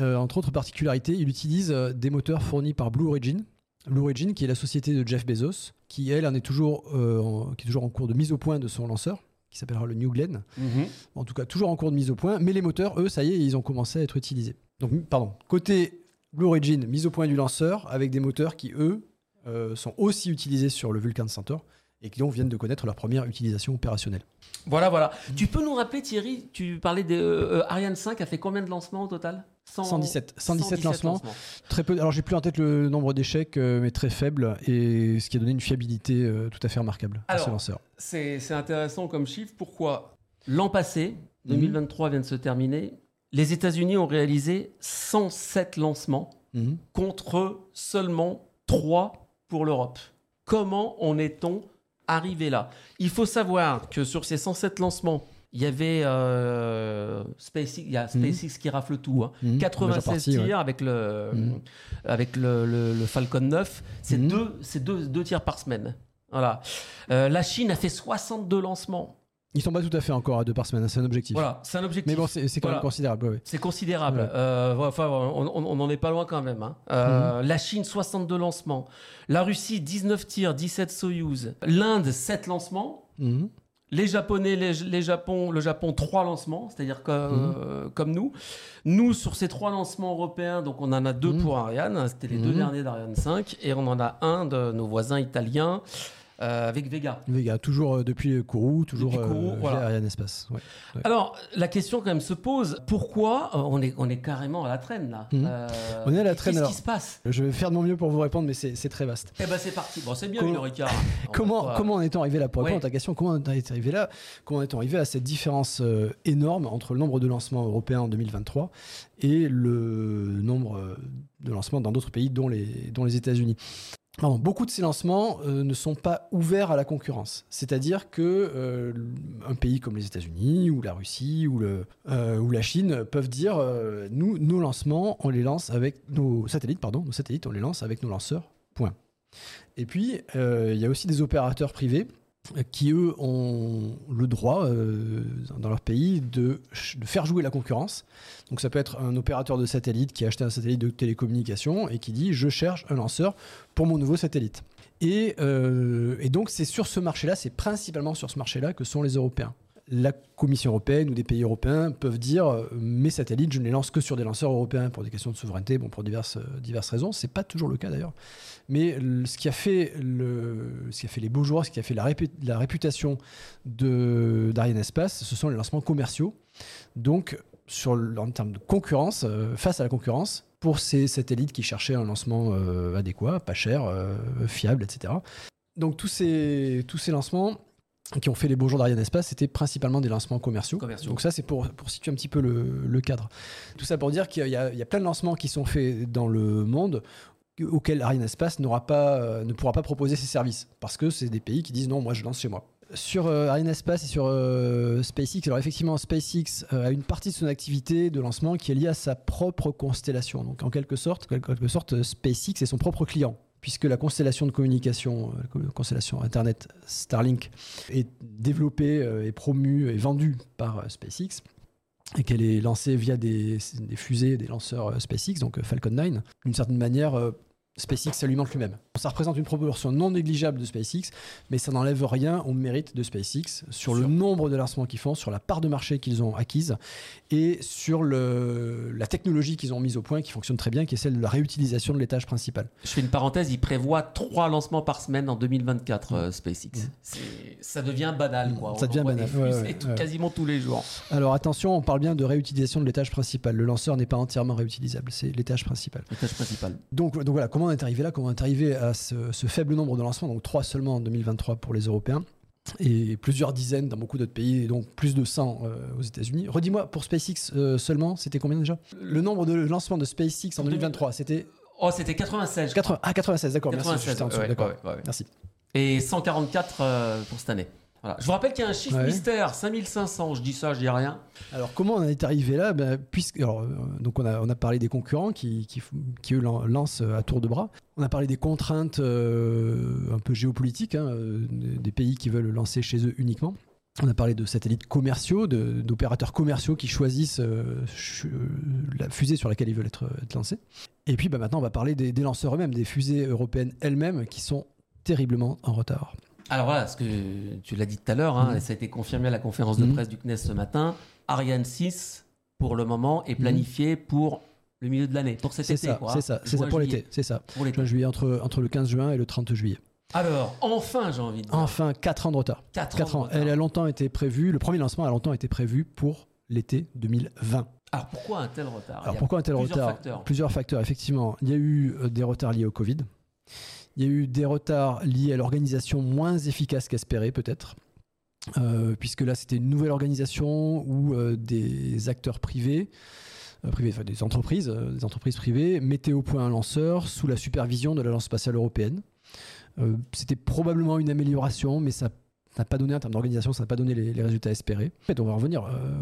Euh, entre autres particularités, il utilise euh, des moteurs fournis par Blue Origin. Blue Origin, qui est la société de Jeff Bezos, qui elle en est toujours, euh, en, qui est toujours en cours de mise au point de son lanceur, qui s'appellera le New Glenn Mhm. en tout cas toujours en cours de mise au point, mais les moteurs, eux, ça y est, ils ont commencé à être utilisés. Donc, pardon, côté Blue Origin, mise au point du lanceur, avec des moteurs qui, eux, euh, sont aussi utilisés sur le Vulcan Centaur et qui donc viennent de connaître leur première utilisation opérationnelle. Voilà, voilà. Tu peux nous rappeler, Thierry, tu parlais de euh, euh, Ariane 5 a fait combien de lancements au total? 100 117, 117 lancements. Très peu, alors j'ai plus en tête le nombre d'échecs, euh, mais très faible, et ce qui a donné une fiabilité euh, tout à fait remarquable à ce Alors, lanceur. C'est c'est intéressant comme chiffre. Pourquoi? L'an passé, Mhm. 2023 vient de se terminer, les États-Unis ont réalisé 107 lancements Mhm. contre seulement 3 pour l'Europe. Comment en est-on arrivé là Il faut savoir que sur ces 107 lancements, il y avait euh, SpaceX, il y a SpaceX qui rafle tout. hein. Mhm. 96 Majeure partie, tirs ouais. avec, le, Mhm. avec le, le- le Falcon 9. C'est Mhm. deux, c'est deux, deux tirs par semaine. Voilà. Euh, la Chine a fait 62 lancements. Ils sont pas tout à fait encore à deux par semaine, hein, c'est un objectif. Voilà, c'est un objectif. Mais bon, c'est quand Voilà. même considérable. ouais, ouais. C'est considérable. Ouais. Euh, enfin, on, on- on en est pas loin quand même. hein. Euh, La Chine, 62 lancements. La Russie, 19 tirs, 17 Soyuz. L'Inde, 7 lancements. Mhm. Les Japonais, les, les Japon, le Japon, 3 lancements, c'est-à-dire que, euh, comme nous. Nous, sur ces 3 lancements européens, donc on en a 2 Mhm. pour Ariane, hein, c'était les deux Mhm. derniers d'Ariane 5, et on en a un de nos voisins italiens euh, avec Vega. Vega, toujours euh, depuis Kourou, toujours Depuis Kourou, euh, voilà. Ariane Espace. ouais. Alors, la question quand même se pose, pourquoi on, est, on est carrément à la traîne là Mhm. On est à la traîne, Qu'est-ce qui se passe? Je vais faire de mon mieux pour vous répondre, mais c'est très vaste. Eh ben c'est parti. Bon, c'est bien Comment-. On Comment, pas- comment en est-on arrivé là? Pour répondre à ta question, comment on est arrivé là? Comment est-on arrivé à cette différence énorme entre le nombre de lancements européens en 2023 et le nombre de lancements dans d'autres pays, dont les, dont les États-Unis? Beaucoup de ces lancements euh, ne sont pas ouverts à la concurrence. C'est-à-dire que euh, un pays comme les États-Unis ou la Russie ou, euh, la Chine peuvent dire nous, nos lancements, on les lance avec nos satellites, pardon, nos satellites, on les lance avec nos lanceurs. Point. Et puis, il y a aussi des opérateurs privés qui, eux, ont le droit, euh, dans leur pays, de, faire jouer la concurrence. Donc ça peut être un opérateur de satellite qui a acheté un satellite de télécommunication et qui dit, je cherche un lanceur pour mon nouveau satellite. Et, euh, et donc c'est sur ce marché-là, c'est principalement sur ce marché-là que sont les Européens. La Commission européenne ou des pays européens peuvent dire euh, mes satellites, je ne les lance que sur des lanceurs européens pour des questions de souveraineté, bon, pour diverses, euh, diverses raisons. C'est pas toujours le cas d'ailleurs. Mais ce qui a fait le, ce qui a fait les beaux jours, ce qui a fait la, répu- la réputation d'Ariane Espace, ce sont les lancements commerciaux. Donc, en termes de concurrence, euh, face à la concurrence, pour ces satellites qui cherchaient un lancement adéquat, pas cher, fiable, etc. Donc, tous ces, tous ces lancements qui ont fait les beaux jours d'Ariane Espace, c'était principalement des lancements commerciaux. Commerciaux. Donc ça, c'est pour, pour situer un petit peu le, le cadre. Tout ça pour dire qu'il y, a- il y a plein de lancements qui sont faits dans le monde auxquels Ariane Espace n'aura pas, euh, ne pourra pas proposer ses services. Parce que c'est des pays qui disent non, moi je lance chez moi. Sur euh, Ariane Espace et sur euh, SpaceX, alors effectivement, SpaceX euh, a une partie de son activité de lancement qui est liée à sa propre constellation. Donc en quelque sorte, en quelque sorte SpaceX est son propre client. Puisque la constellation de communication, euh, la constellation Internet Starlink, est développée euh, et promue et vendue par euh, SpaceX et qu'elle est lancée via des, fusées, des lanceurs SpaceX, donc Falcon 9, d'une certaine manière, SpaceX s'alimente lui-même. Ça représente une proportion non négligeable de SpaceX, mais ça n'enlève rien au mérite de SpaceX sur le nombre de lancements qu'ils font, sur la part de marché qu'ils ont acquise et sur le, la technologie qu'ils ont mise au point qui fonctionne très bien, qui est celle de la réutilisation de l'étage principal. Je fais une parenthèse, il prévoit trois lancements par semaine en 2024, euh, SpaceX. C'est- Ça devient banal, quoi. Mm. Ça On devient banal, des ouais, fusées ouais, tout- ouais. quasiment tous les jours. Alors attention, on parle bien de réutilisation de l'étage principal. Le lanceur n'est pas entièrement réutilisable, c'est l'étage principal. L'étage principal. Donc, donc voilà, comment on est arrivé là Comment on est arrivé à ce, ce faible nombre de lancements Donc 3 seulement en 2023 pour les Européens. et plusieurs dizaines dans beaucoup d'autres pays, et donc plus de 100 euh, aux États-Unis. Redis-moi, pour SpaceX euh, seulement, c'était combien déjà? Le nombre de lancements de SpaceX en 2023, c'était Oh, c'était 96. 80 ah 96, d'accord, merci. 96, j'étais en dessous, ouais, d'accord. ouais, ouais, ouais. Merci. Et 144 euh, pour cette année. Voilà. Je vous rappelle qu'il y a un chiffre Ouais. mystère, 5500. Je dis ça, je dis rien. Alors comment on est arrivé là? Ben, puisque, alors, euh, Donc on a, on a parlé des concurrents qui, qui, eux lan- lancent euh, à tour de bras. On a parlé des contraintes euh, un peu géopolitiques, hein, des pays qui veulent lancer chez eux uniquement. On a parlé de satellites commerciaux, d'opérateurs commerciaux qui choisissent ch- euh, la fusée sur laquelle ils veulent être, être lancés. Et puis bah, maintenant on va parler des, des lanceurs eux-mêmes, des fusées européennes elles-mêmes qui sont terriblement en retard. Alors voilà, ce que tu l'as dit tout à l'heure, hein, et ça a été confirmé à la conférence de Mhm. presse du CNES ce matin. Ariane 6, pour le moment, est planifié pour le milieu de l'année, pour cet C'est été. c'est hein. ça, c'est ça pour l'été, c'est ça. Pour l'été. Juillet, entre, entre le 15 juin et le 30 juillet. Alors, enfin, j'ai envie de dire. Enfin, 4 ans de retard. 4 4 ans. Elle a longtemps été prévue, le premier lancement a longtemps été prévu pour l'été 2020. Alors pourquoi un tel retard? Alors pourquoi un tel plusieurs retard? facteurs. Plusieurs facteurs, effectivement. Il y a eu euh, des retards liés au Covid. Il y a eu des retards liés à l'organisation moins efficace qu'espéré, peut-être. Euh, puisque là, c'était une nouvelle organisation où euh, des acteurs privés, euh, des entreprises, privées, mettaient au point un lanceur sous la supervision de l'Agence spatiale européenne. C'était probablement une amélioration, mais ça n'a pas donné en termes d'organisation, ça n'a pas donné les, les résultats espérés. En fait, on va revenir euh,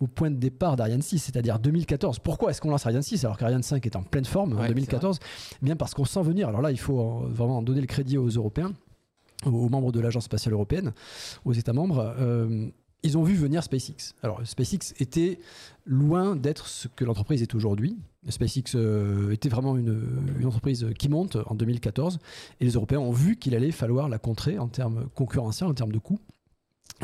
au, point de départ d'Ariane 6, c'est-à-dire 2014. Pourquoi est-ce qu'on lance Ariane 6 alors qu'Ariane 5 est en pleine forme en Ouais, 2014 Eh Bien parce qu'on sent venir. Alors là, il faut vraiment donner le crédit aux Européens, aux, aux membres de l'Agence spatiale européenne, aux États membres. Euh, ils ont vu venir SpaceX. Alors SpaceX était loin d'être ce que l'entreprise est aujourd'hui. SpaceX euh, était vraiment une, entreprise qui monte en 2014 et les Européens ont vu qu'il allait falloir la contrer en termes concurrentiels, en termes de coûts.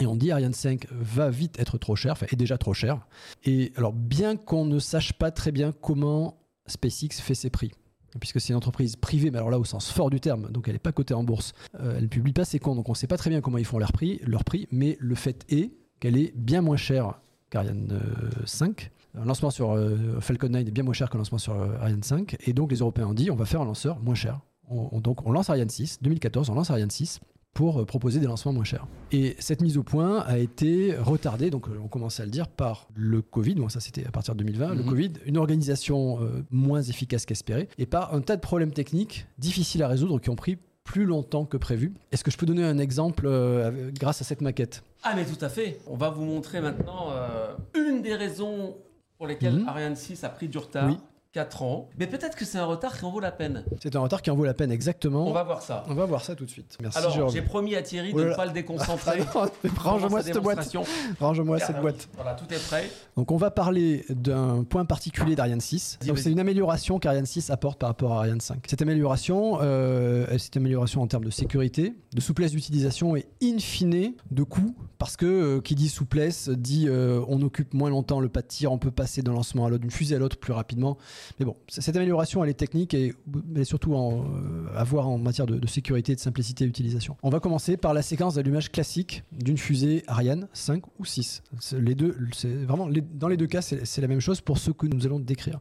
Et on dit Ariane 5 va vite être trop cher, enfin est déjà trop cher. Et alors bien qu'on ne sache pas très bien comment SpaceX fait ses prix, puisque c'est une entreprise privée, mais alors là au sens fort du terme, donc elle n'est pas cotée en bourse, euh, elle ne publie pas ses comptes, donc on ne sait pas très bien comment ils font leur prix, leur prix mais le fait est qu'elle est bien moins chère qu'Ariane euh, 5. Un lancement sur euh, Falcon 9 est bien moins cher qu'un lancement sur euh, Ariane 5, et donc les Européens ont dit on va faire un lanceur moins cher. On- on- donc on lance Ariane 6, 2014, on lance Ariane 6 pour euh, proposer des lancements moins chers. Et cette mise au point a été retardée, donc euh, on commençait à le dire, par le Covid, bon ça c'était à partir de 2020, le Mhm. Covid, une organisation euh, moins efficace qu'espérée, et par un tas de problèmes techniques difficiles à résoudre qui ont pris plus longtemps que prévu. Est-ce que je peux donner un exemple euh, grâce à cette maquette? Ah mais tout à fait. On va vous montrer maintenant euh, une des raisons pour lesquelles Mhm. Ariane 6 a pris du retard. Oui. 4 ans. Mais peut-être que c'est un retard qui en vaut la peine. C'est un retard qui en vaut la peine exactement. On va voir ça. On va voir ça tout de suite. Merci Alors, j'ai promis à Thierry Oh de ne pas le déconcentrer. Range-moi cette boîte. Range-moi cette oui. boîte. Voilà, tout est prêt. Donc on va parler d'un point particulier d'Ariane 6. Vas-y, Donc c'est une amélioration qu'Ariane 6 apporte par rapport à Ariane 5. Cette amélioration, euh, c'est une amélioration en termes de sécurité, de souplesse d'utilisation et in fine de coût, parce que euh, qui dit souplesse dit euh, on occupe moins longtemps le pas de tir, on peut passer d'un lancement à l'autre, d'une fusée à l'autre plus rapidement. Mais bon, cette amélioration elle est technique et elle est surtout en, euh, à voir en matière de, de sécurité et de simplicité d'utilisation. On va commencer par la séquence d'allumage classique d'une fusée Ariane 5 ou 6. C'est- Les deux, c'est vraiment les- dans les deux cas, c'est la même chose pour ce que nous allons décrire.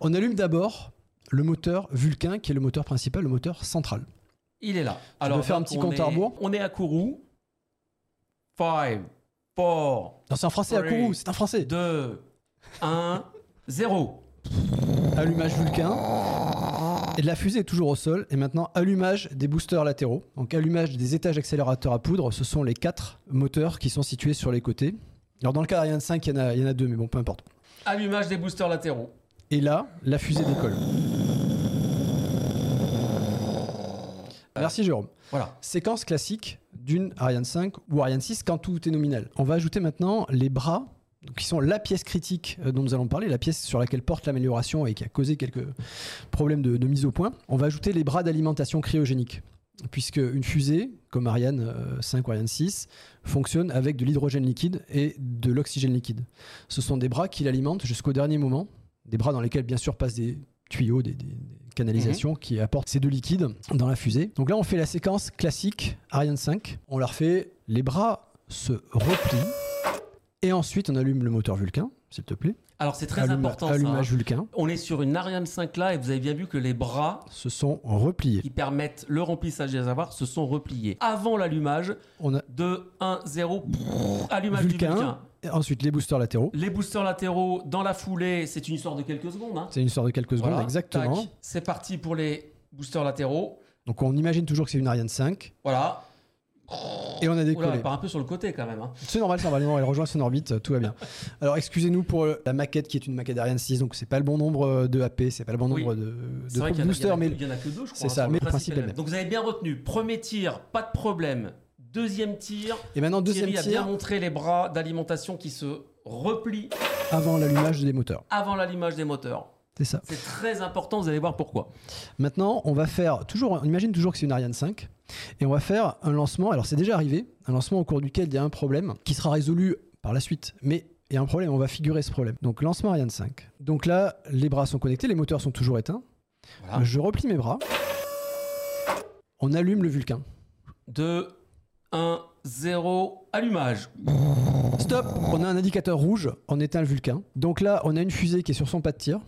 On allume d'abord le moteur Vulcain, qui est le moteur principal, le moteur central. Il est là. veux faire un petit compte à rebours? On est à Kourou. 5, 4, Non, c'est en français à. Kourou, c'est en français. 2, 1, 0. Allumage Vulcain. Et la fusée est toujours au sol. Et maintenant, allumage des boosters latéraux. Donc, allumage des étages accélérateurs à poudre. Ce sont les quatre moteurs qui sont situés sur les côtés. Alors, dans le cas d'Ariane 5, il y, en a, il y en a deux, mais bon, peu importe. Allumage des boosters latéraux. Et là, la fusée décolle. Merci Jérôme. Voilà. Séquence classique d'une Ariane 5 ou Ariane 6 quand tout est nominal. On va ajouter maintenant les bras, donc qui sont la pièce critique euh, dont nous allons parler, la pièce sur laquelle porte l'amélioration et qui a causé quelques problèmes de, de mise au point. On va ajouter les bras d'alimentation cryogénique. Puisque une fusée, comme Ariane euh, 5 ou Ariane 6, fonctionne avec de l'hydrogène liquide et de l'oxygène liquide. Ce sont des bras qui l'alimentent jusqu'au dernier moment, des bras dans lesquels bien sûr passent des tuyaux, des, des- des canalisations qui apportent ces deux liquides dans la fusée. Donc là, on fait la séquence classique Ariane 5. On leur fait les bras se replient et ensuite on allume le moteur Vulcain. s'il te plaît. Alors c'est très important ça. Allumage hein. Vulcain. On est sur une Ariane 5 là et vous avez bien vu que les bras Se sont repliés. qui permettent le remplissage des réservoirs se sont repliés. Avant l'allumage On a de 1, 0, allumage Vulcain. du Vulcain. et ensuite les boosters latéraux. Les boosters latéraux dans la foulée, c'est une histoire de quelques secondes. hein. C'est une histoire de quelques secondes, Voilà. exactement. Tac. C'est parti pour les boosters latéraux. Donc on imagine toujours que c'est une Ariane 5 Voilà. Et on a Oula, décollé. elle part un peu sur le côté quand même. hein. C'est normal, c'est normal. Elle rejoint son orbite, euh, tout va bien. Alors, excusez-nous pour euh, la maquette qui est une maquette Ariane 6, donc c'est pas le bon nombre euh, de AP, c'est pas le bon Oui. nombre de, boosters, mais il y en a que deux, je crois. c'est hein, ça, mais le principe est le même. Donc vous avez bien retenu. Premier tir, pas de problème. Deuxième tir, et maintenant deuxième Thierry a bien tir montré les bras d'alimentation qui se replient avant l'allumage des moteurs. avant l'allumage des moteurs. C'est ça. C'est très important, vous allez voir pourquoi. Maintenant, on va faire toujours, on imagine toujours que c'est une Ariane 5 et on va faire un lancement. Alors, c'est déjà arrivé, un lancement au cours duquel il y a un problème qui sera résolu par la suite, mais il y a un problème, on va figurer ce problème. Donc, lancement Ariane 5. Donc là, les bras sont connectés, les moteurs sont toujours éteints. Voilà. Je replie mes bras. On allume le Vulcain. 2, 1, 0, allumage. Stop On a un indicateur rouge, on éteint le Vulcain. Donc là, on a une fusée qui est sur son pas de tir,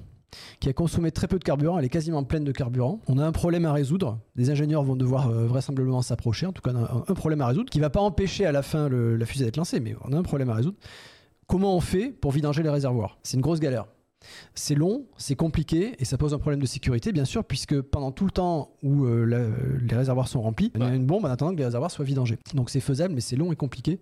qui a consommé très peu de carburant, elle est quasiment pleine de carburant. On a un problème à résoudre, les ingénieurs vont devoir euh, vraisemblablement s'approcher, en tout cas un, un problème à résoudre, qui va pas empêcher à la fin la fusée d'être lancée, mais on a un problème à résoudre. Comment on fait pour vidanger les réservoirs? C'est une grosse galère. C'est long, c'est compliqué et ça pose un problème de sécurité, bien sûr, puisque pendant tout le temps où euh, la- les réservoirs sont remplis, il y a Ouais. une bombe en attendant que les réservoirs soient vidangés. Donc c'est faisable, mais c'est long et compliqué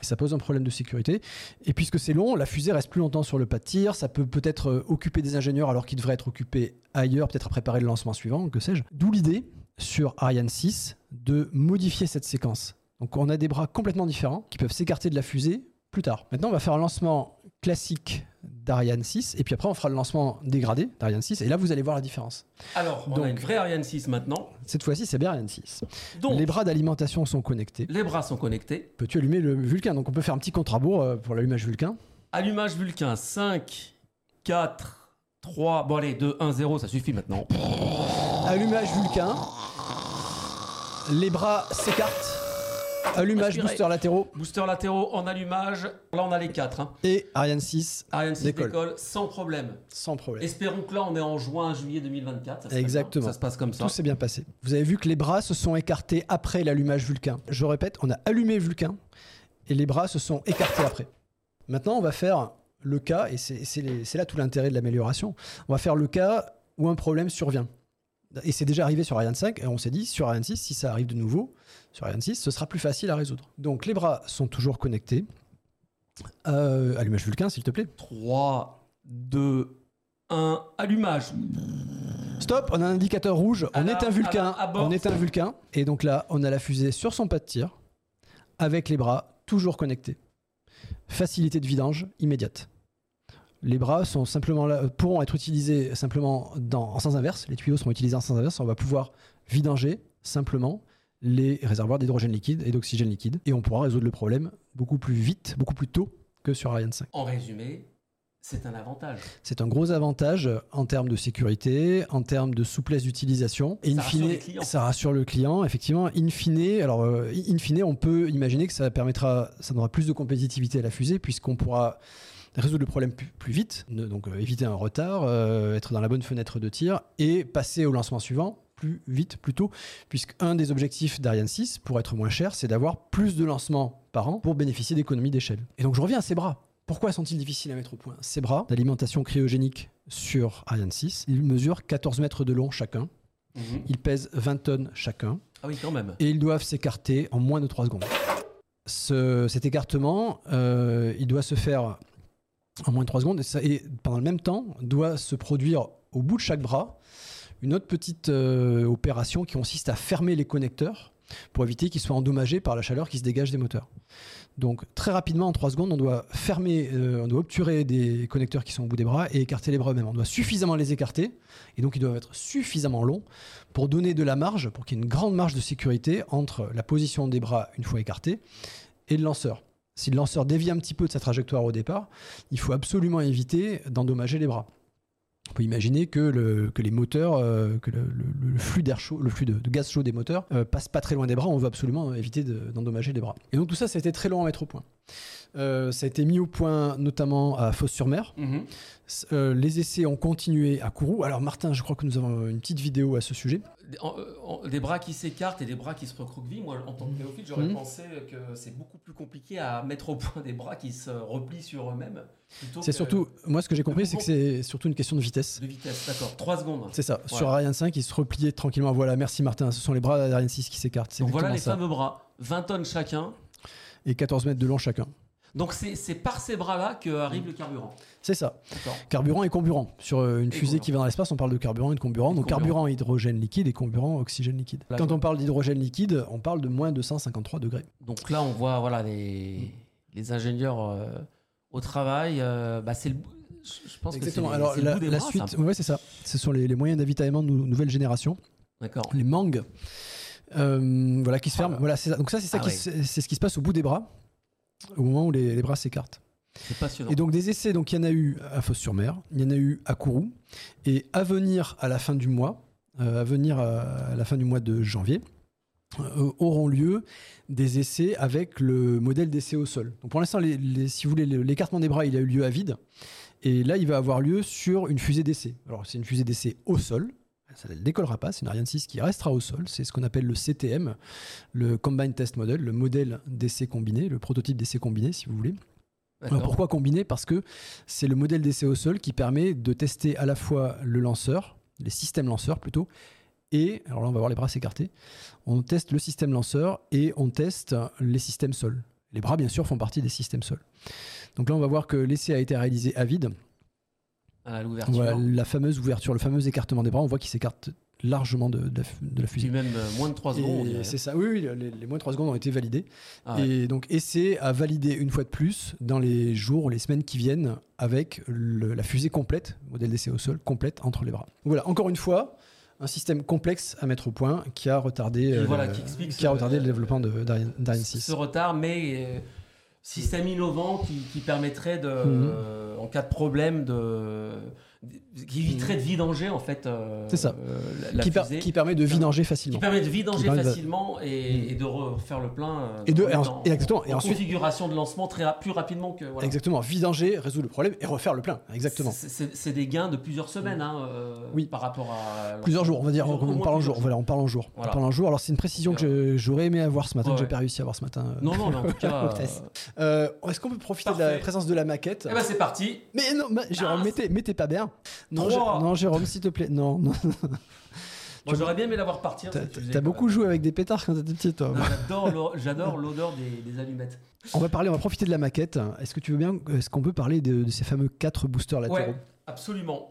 et ça pose un problème de sécurité. Et puisque c'est long, la fusée reste plus longtemps sur le pas de tir, ça peut peut-être euh, occuper des ingénieurs alors qu'ils devraient être occupés ailleurs, peut-être à préparer le lancement suivant, que sais-je. D'où l'idée, sur Ariane 6, de modifier cette séquence. Donc on a des bras complètement différents qui peuvent s'écarter de la fusée plus tard. Maintenant, on va faire un lancement classique d'Ariane 6, et puis après on fera le lancement dégradé d'Ariane 6, et là vous allez voir la différence. Alors, on Donc- a une vraie Ariane 6 maintenant. Cette fois-ci, c'est bien Ariane 6. Donc, Les les, bras d'alimentation sont connectés. bras sont connectés. Peux-tu allumer le Vulcain? Donc on peut faire un petit contre pour l'allumage Vulcain. Allumage Vulcain, 5, 4, 3. Bon, allez, 2, 1, 0, ça suffit maintenant. Allumage Vulcain. Les bras s'écartent. Allumage booster latéraux. Booster latéraux en allumage. Là, on a les 4. Et Ariane 6 Ariane 6 Décolle. décolle sans problème. sans problème. Espérons que là, on est en juin, juillet 2024. ça serait Exactement. Ça se passe comme ça. Tout s'est bien passé. Vous avez vu que les bras se sont écartés après l'allumage Vulcain. Je répète, on a allumé Vulcain et les bras se sont écartés après. Maintenant, on va faire le cas, et c'est là tout l'intérêt de l'amélioration, on va faire le cas où un problème survient. Et c'est déjà arrivé sur Ariane 5, et on s'est dit, sur Ariane 6, si ça arrive de nouveau, sur Ariane 6, ce sera plus facile à résoudre. Donc les bras sont toujours connectés. Euh, allumage Vulcain, s'il te plaît. 3, 2, 1, allumage. Stop, on a un indicateur rouge, on est un Vulcain, à on est un Vulcain, et donc là, on a la fusée sur son pas de tir, avec les bras toujours connectés. Facilité de vidange immédiate. Les bras sont simplement là, pourront être utilisés simplement dans, en sens inverse. Les tuyaux seront utilisés en sens inverse. On va pouvoir vidanger simplement les réservoirs d'hydrogène liquide et d'oxygène liquide, et on pourra résoudre le problème beaucoup plus vite, beaucoup plus tôt que sur Ariane 5. En résumé, c'est un avantage. C'est un gros avantage en termes de sécurité, en termes de souplesse d'utilisation. Et Ça in rassure fine, les clients. ça rassure le client. Effectivement, in fine, alors, euh, in fine, on peut imaginer que ça permettra, ça donnera plus de compétitivité à la fusée puisqu'on pourra résoudre le problème plus, plus vite, ne- donc euh, éviter un retard, euh, être dans la bonne fenêtre de tir et passer au lancement suivant plus vite, plus tôt, puisque un des objectifs d'Ariane 6, pour être moins cher, c'est d'avoir plus de lancements par an pour bénéficier d'économies d'échelle. Et donc je reviens à ces bras. Pourquoi sont-ils difficiles à mettre au point? Ces bras d'alimentation cryogénique sur Ariane 6, ils mesurent 14 mètres de long chacun, Mhm. ils pèsent 20 tonnes chacun, Ah oui, quand même. et ils doivent s'écarter en moins de 3 secondes. Ce- cet écartement, euh, il doit se faire en moins de 3 secondes, et, pendant le même temps, doit se produire au bout de chaque bras une autre petite euh, opération qui consiste à fermer les connecteurs pour éviter qu'ils soient endommagés par la chaleur qui se dégage des moteurs. Donc très rapidement, en 3 secondes, on doit fermer, euh, on doit obturer des connecteurs qui sont au bout des bras et écarter les bras eux-mêmes. On doit suffisamment les écarter, et donc ils doivent être suffisamment longs pour donner de la marge, pour qu'il y ait une grande marge de sécurité entre la position des bras une fois écartés et le lanceur. Si le lanceur dévie un petit peu de sa trajectoire au départ, il faut absolument éviter d'endommager les bras. On peut imaginer que, le- flux de, gaz chaud des moteurs euh, passe pas très loin des bras. On veut absolument éviter de- d'endommager les bras. Et donc tout ça, ça a été très long à mettre au point. Euh, ça a été mis au point notamment à Fos-sur-Mer. Mhm. Euh, les essais ont continué à Kourou. Alors Martin, je crois que nous avons une petite vidéo à ce sujet. Des, bras qui s'écartent et des bras qui se recroquevillent. Moi, en tant que néophyte, j'aurais Mhm. pensé que c'est beaucoup plus compliqué à mettre au point des bras qui se replient sur eux-mêmes. C'est surtout, moi ce que j'ai compris, c'est que c'est surtout une question de vitesse. De vitesse, d'accord. 3 secondes. C'est ça. Sur Ariane 5, il se repliait tranquillement. Voilà, merci Martin. Ce sont les bras d'Ariane 6 qui s'écartent. Voilà les ça. fameux bras. 20 tonnes chacun. Et 14 mètres de long chacun. Donc c'est par ces bras-là que arrive le carburant. C'est ça. Carburant et comburant. Sur euh, une Et fusée comburant. qui va dans l'espace, on parle de carburant et de comburant. Et Donc comburant. carburant hydrogène liquide et comburant oxygène liquide. Quand on parle d'hydrogène liquide, on parle de moins de 153 degrés. Donc là, on voit voilà les, les ingénieurs euh, au travail. euh, bah, c'est le, je pense Exactement. que c'est les- Alors la, bras, suite, c'est ouais, ça. Ce sont les, les moyens d'avitaillement de nou- nouvelle génération, D'accord. les mangues. euh, voilà qui se Ah ferment. là. Voilà, ça. Donc ça, c'est ça, Ah qui ouais. se- c'est ce qui se passe au bout des bras, au moment où les, les bras s'écartent. C'est passionnant. Et donc des essais, donc il y en a eu à Fos-sur-Mer, il y en a eu à Kourou, et à venir à la fin du mois, euh, à venir à, la fin du mois de janvier, euh, auront lieu des essais avec le modèle d'essai au sol. Donc pour l'instant, les- les- si vous voulez, le- l'écartement des bras, il a eu lieu à vide, et là, il va avoir lieu sur une fusée d'essai. Alors c'est une fusée d'essai au sol. Ça ne décollera pas, c'est une Ariane 6 qui restera au sol. C'est ce qu'on appelle le CTM, le Combined Test Model, le modèle d'essai combiné, le prototype d'essai combiné, si vous voulez. Alors, pourquoi combiner Parce que c'est le modèle d'essai au sol qui permet de tester à la fois le lanceur, les systèmes lanceurs plutôt, et, alors là on va voir les bras s'écarter, on teste le système lanceur et on teste les systèmes sol. Les bras bien sûr font partie des systèmes sol. Donc là on va voir que l'essai a été réalisé à vide. À l'ouverture. Voilà, la fameuse ouverture, le fameux écartement des bras, on voit qu'il s'écarte largement de, de la, de la fusée. même euh, moins de 3 secondes. Et. C'est ça, oui, oui, les, les moins de 3 secondes ont été validés. Ah ouais. Et donc, essai à valider une fois de plus dans les jours, les semaines qui viennent avec le- la fusée complète, modèle d'essai au sol, complète entre les bras. Voilà, encore une fois, un système complexe à mettre au point qui a retardé, Et euh, voilà, qui a retardé le développement de- d'Ariane d'Ariane ce 6. retard, mais euh, système innovant qui, qui permettrait de, Mhm. euh, en cas de problème, de, qui éviterait de vidanger en fait. euh, C'est ça. euh, la, la Qui, per- qui permet de vidanger Qui facilement. permet de vidanger Qui permet de- facilement et, et de refaire le plein. euh, Et de- en et en- exactement. Et en ensuite- configuration de lancement très plus rapidement que. Voilà. Exactement, vidanger, résoudre le problème et refaire le plein. Exactement. C'est- des gains de plusieurs semaines hein, euh, Oui. par rapport à. Plusieurs jours, on va dire, on parle en jour. Voilà, on parle en jour. On parle en jour. Alors c'est une précision que j'aurais aimé avoir ce matin, Ouais, que j'ai pas réussi à avoir ce matin. Non, non, mais en tout cas. Est-ce qu'on peut profiter de la présence de la maquette? Eh ben c'est parti. Mais non, Jérôme, Ah, mettez, mettez pas bien. Non, Trois. Jé- non, Jérôme, s'il te plaît. Non, non. Moi j'aurais bien aimé l'avoir partir. T'as beaucoup joué avec des pétards quand t'étais petit, toi. J'adore l'o- j'adore l'odeur des, des allumettes. On va parler, on va profiter de la maquette. Est-ce que tu veux bien, est-ce qu'on peut parler de, de ces fameux quatre boosters latéraux Ouais, absolument.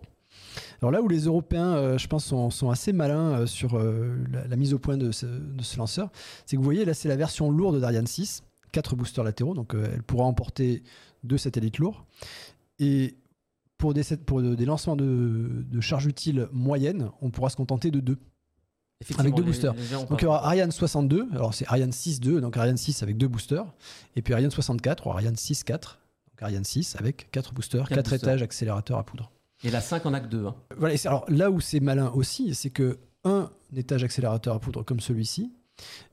Alors là où les Européens, euh, je pense, sont, sont assez malins euh, sur euh, la, la mise au point de ce, de ce lanceur, c'est que vous voyez là, c'est la version lourde d'Ariane 6, quatre boosters latéraux, donc elle pourra emporter deux satellites lourds. Et pour des, sat- pour des lancements de, de charge utile moyenne, on pourra se contenter de deux. Avec deux les- boosters. les Donc il y aura Ariane 62, alors c'est Ariane 6.2, donc Ariane 6 avec deux boosters, et puis Ariane 64 ou Ariane 6.4, donc Ariane 6 avec quatre boosters, Quatre quatre boosters. étages, accélérateur à poudre. Et la 5 en a que 2. Hein. Voilà, alors là où c'est malin aussi, c'est que un étage accélérateur à poudre comme celui-ci,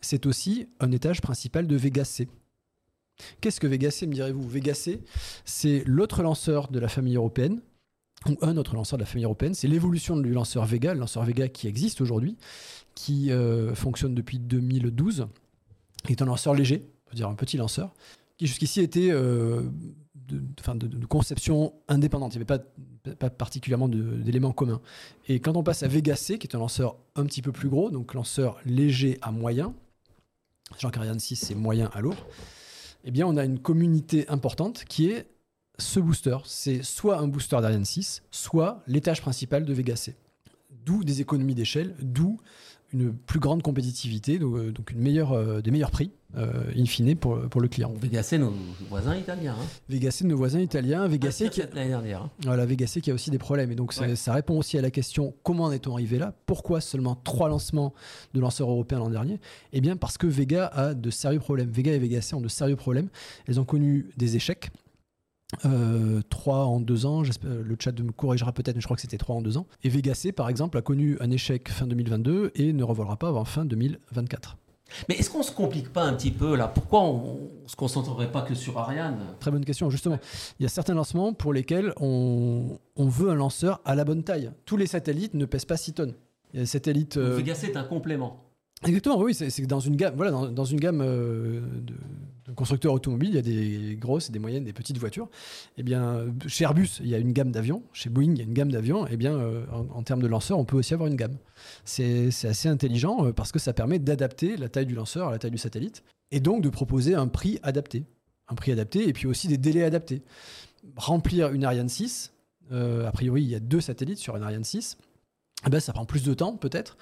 c'est aussi un étage principal de Vega C. Qu'est-ce que Vega me direz-vous Vega c'est l'autre lanceur de la famille européenne, ou un autre lanceur de la famille européenne, c'est l'évolution du lanceur Vega, le lanceur Vega qui existe aujourd'hui, qui euh, fonctionne depuis 2012, est un lanceur léger, on peut dire un petit lanceur, qui jusqu'ici était euh, de, conception indépendante. Il n'y avait pas, particulièrement d'éléments communs. Et quand on passe à Vega qui est un lanceur un petit peu plus gros, donc lanceur léger à moyen, sachant qu'Ariane 6 c'est moyen à lourd, eh bien on a une communauté importante qui est ce booster. C'est soit un booster d'Ariane 6, soit l'étage principal de Vega C. D'où des économies d'échelle, d'où une plus grande compétitivité, donc, euh, donc une meilleure, euh, des meilleurs prix, euh, in fine, pour, pour le client. Donc Vega C, nos voisins italiens. Hein. Vega C, nos voisins italiens, Vega C Pire qui, l'année dernière. hein. voilà, qui a aussi des problèmes. Et donc, ça- Ouais. ça répond aussi à la question comment en est-on arrivé là? Pourquoi seulement trois lancements de lanceurs européens l'an dernier? Eh bien, parce que Vega a de sérieux problèmes. Vega et Vega C ont de sérieux problèmes. Elles ont connu des échecs. Euh, trois en deux ans, j'espère- le chat me corrigera peut-être, mais je crois que c'était trois en deux ans. Et Vega C, par exemple, a connu un échec fin 2022 et ne revolera pas avant fin 2024. Mais est-ce qu'on se complique pas un petit peu là? Pourquoi on, on se concentrerait pas que sur Ariane? Très bonne question. Justement, il y a certains lancements pour lesquels on, on veut un lanceur à la bonne taille. Tous les satellites ne pèsent pas 6 tonnes. Il y a satellites. Euh, Vega C est un complément. Exactement, oui, c'est dans une gamme, voilà, dans, dans une gamme euh, de constructeurs automobiles, il y a des grosses, des moyennes, des petites voitures. Eh bien, chez Airbus, il y a une gamme d'avions. Chez Boeing, il y a une gamme d'avions. Eh bien, euh, en, termes de lanceurs, on peut aussi avoir une gamme. C'est c'est assez intelligent euh, parce que ça permet d'adapter la taille du lanceur à la taille du satellite et donc de proposer un prix adapté, un prix adapté et puis aussi des délais adaptés. Remplir une Ariane 6, euh, a priori, il y a deux satellites sur une Ariane 6. Eh ben, ça prend plus de temps peut-être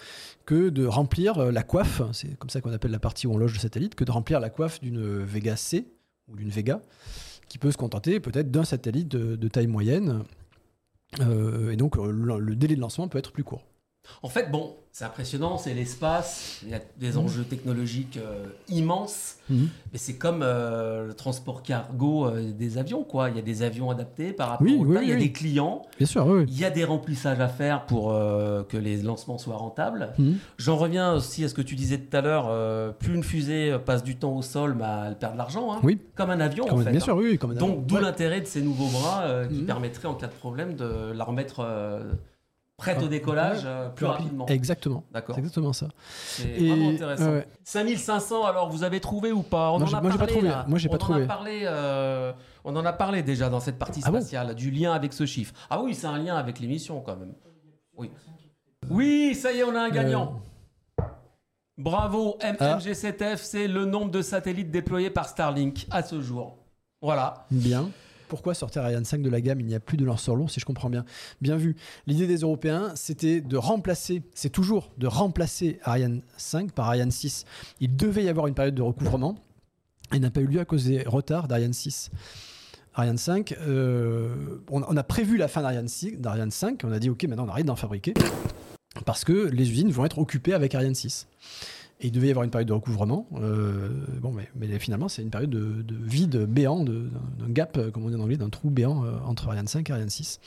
que de remplir euh, la coiffe, c'est comme ça qu'on appelle la partie où on loge le satellite, que de remplir la coiffe d'une Vega C ou d'une Vega, qui peut se contenter peut-être d'un satellite de, taille moyenne. Euh, et donc euh, le délai de lancement peut être plus court. En fait, bon, c'est impressionnant, c'est l'espace, il y a des enjeux technologiques euh, immenses, mais c'est comme euh, le transport cargo euh, des avions, quoi. Il y a des avions adaptés par rapport Oui, au oui, tas, il y a des clients, Bien sûr, il y a des remplissages à faire pour que les lancements soient rentables. Mhm. J'en reviens aussi à ce que tu disais tout à l'heure, plus une fusée passe du temps au sol, bah, elle perd de l'argent, hein. Oui, comme un avion comme- en fait. bien hein. sûr, oui, comme un avion. Donc, d'où Ouais. l'intérêt de ces nouveaux bras qui Mhm. permettraient, en cas de problème, de la remettre prête au Ah, décollage euh, plus Plus rapide. rapidement. Exactement. D'accord. C'est exactement ça. C'est Et- vraiment intéressant. ouais, ouais. 5500, alors vous avez trouvé ou pas? On Moi, en j'ai- a moi, j'ai pas trouvé. là. Moi, j'ai pas on En trouvé. a parlé, euh, on en a parlé déjà dans cette partie Ah bon spatiale, du lien avec ce chiffre. Ah oui, c'est un lien avec l'émission quand même. Oui. Oui, ça y est, on a un gagnant. Bravo, Ah. MMG7F, c'est le nombre de satellites déployés par Starlink à ce jour. Voilà. Bien. Pourquoi sortir Ariane 5 de la gamme Il n'y a plus de lanceur long, si je comprends bien. Bien vu. L'idée des Européens, c'était de remplacer, c'est toujours de remplacer Ariane 5 par Ariane 6. Il devait y avoir une période de recouvrement. Il n'a pas eu lieu à cause des retards d'Ariane 6. Ariane 5, euh, on, a prévu la fin d'Ariane 6 d'Ariane 5. On a dit, OK, maintenant on arrête d'en fabriquer. Parce que les usines vont être occupées avec Ariane 6. Et il devait y avoir une période de recouvrement. euh, bon, mais, finalement, c'est une période de, de vide béant, d'un gap, euh, comme on dit en anglais, d'un trou béant euh, entre Ariane 5 et Ariane 6.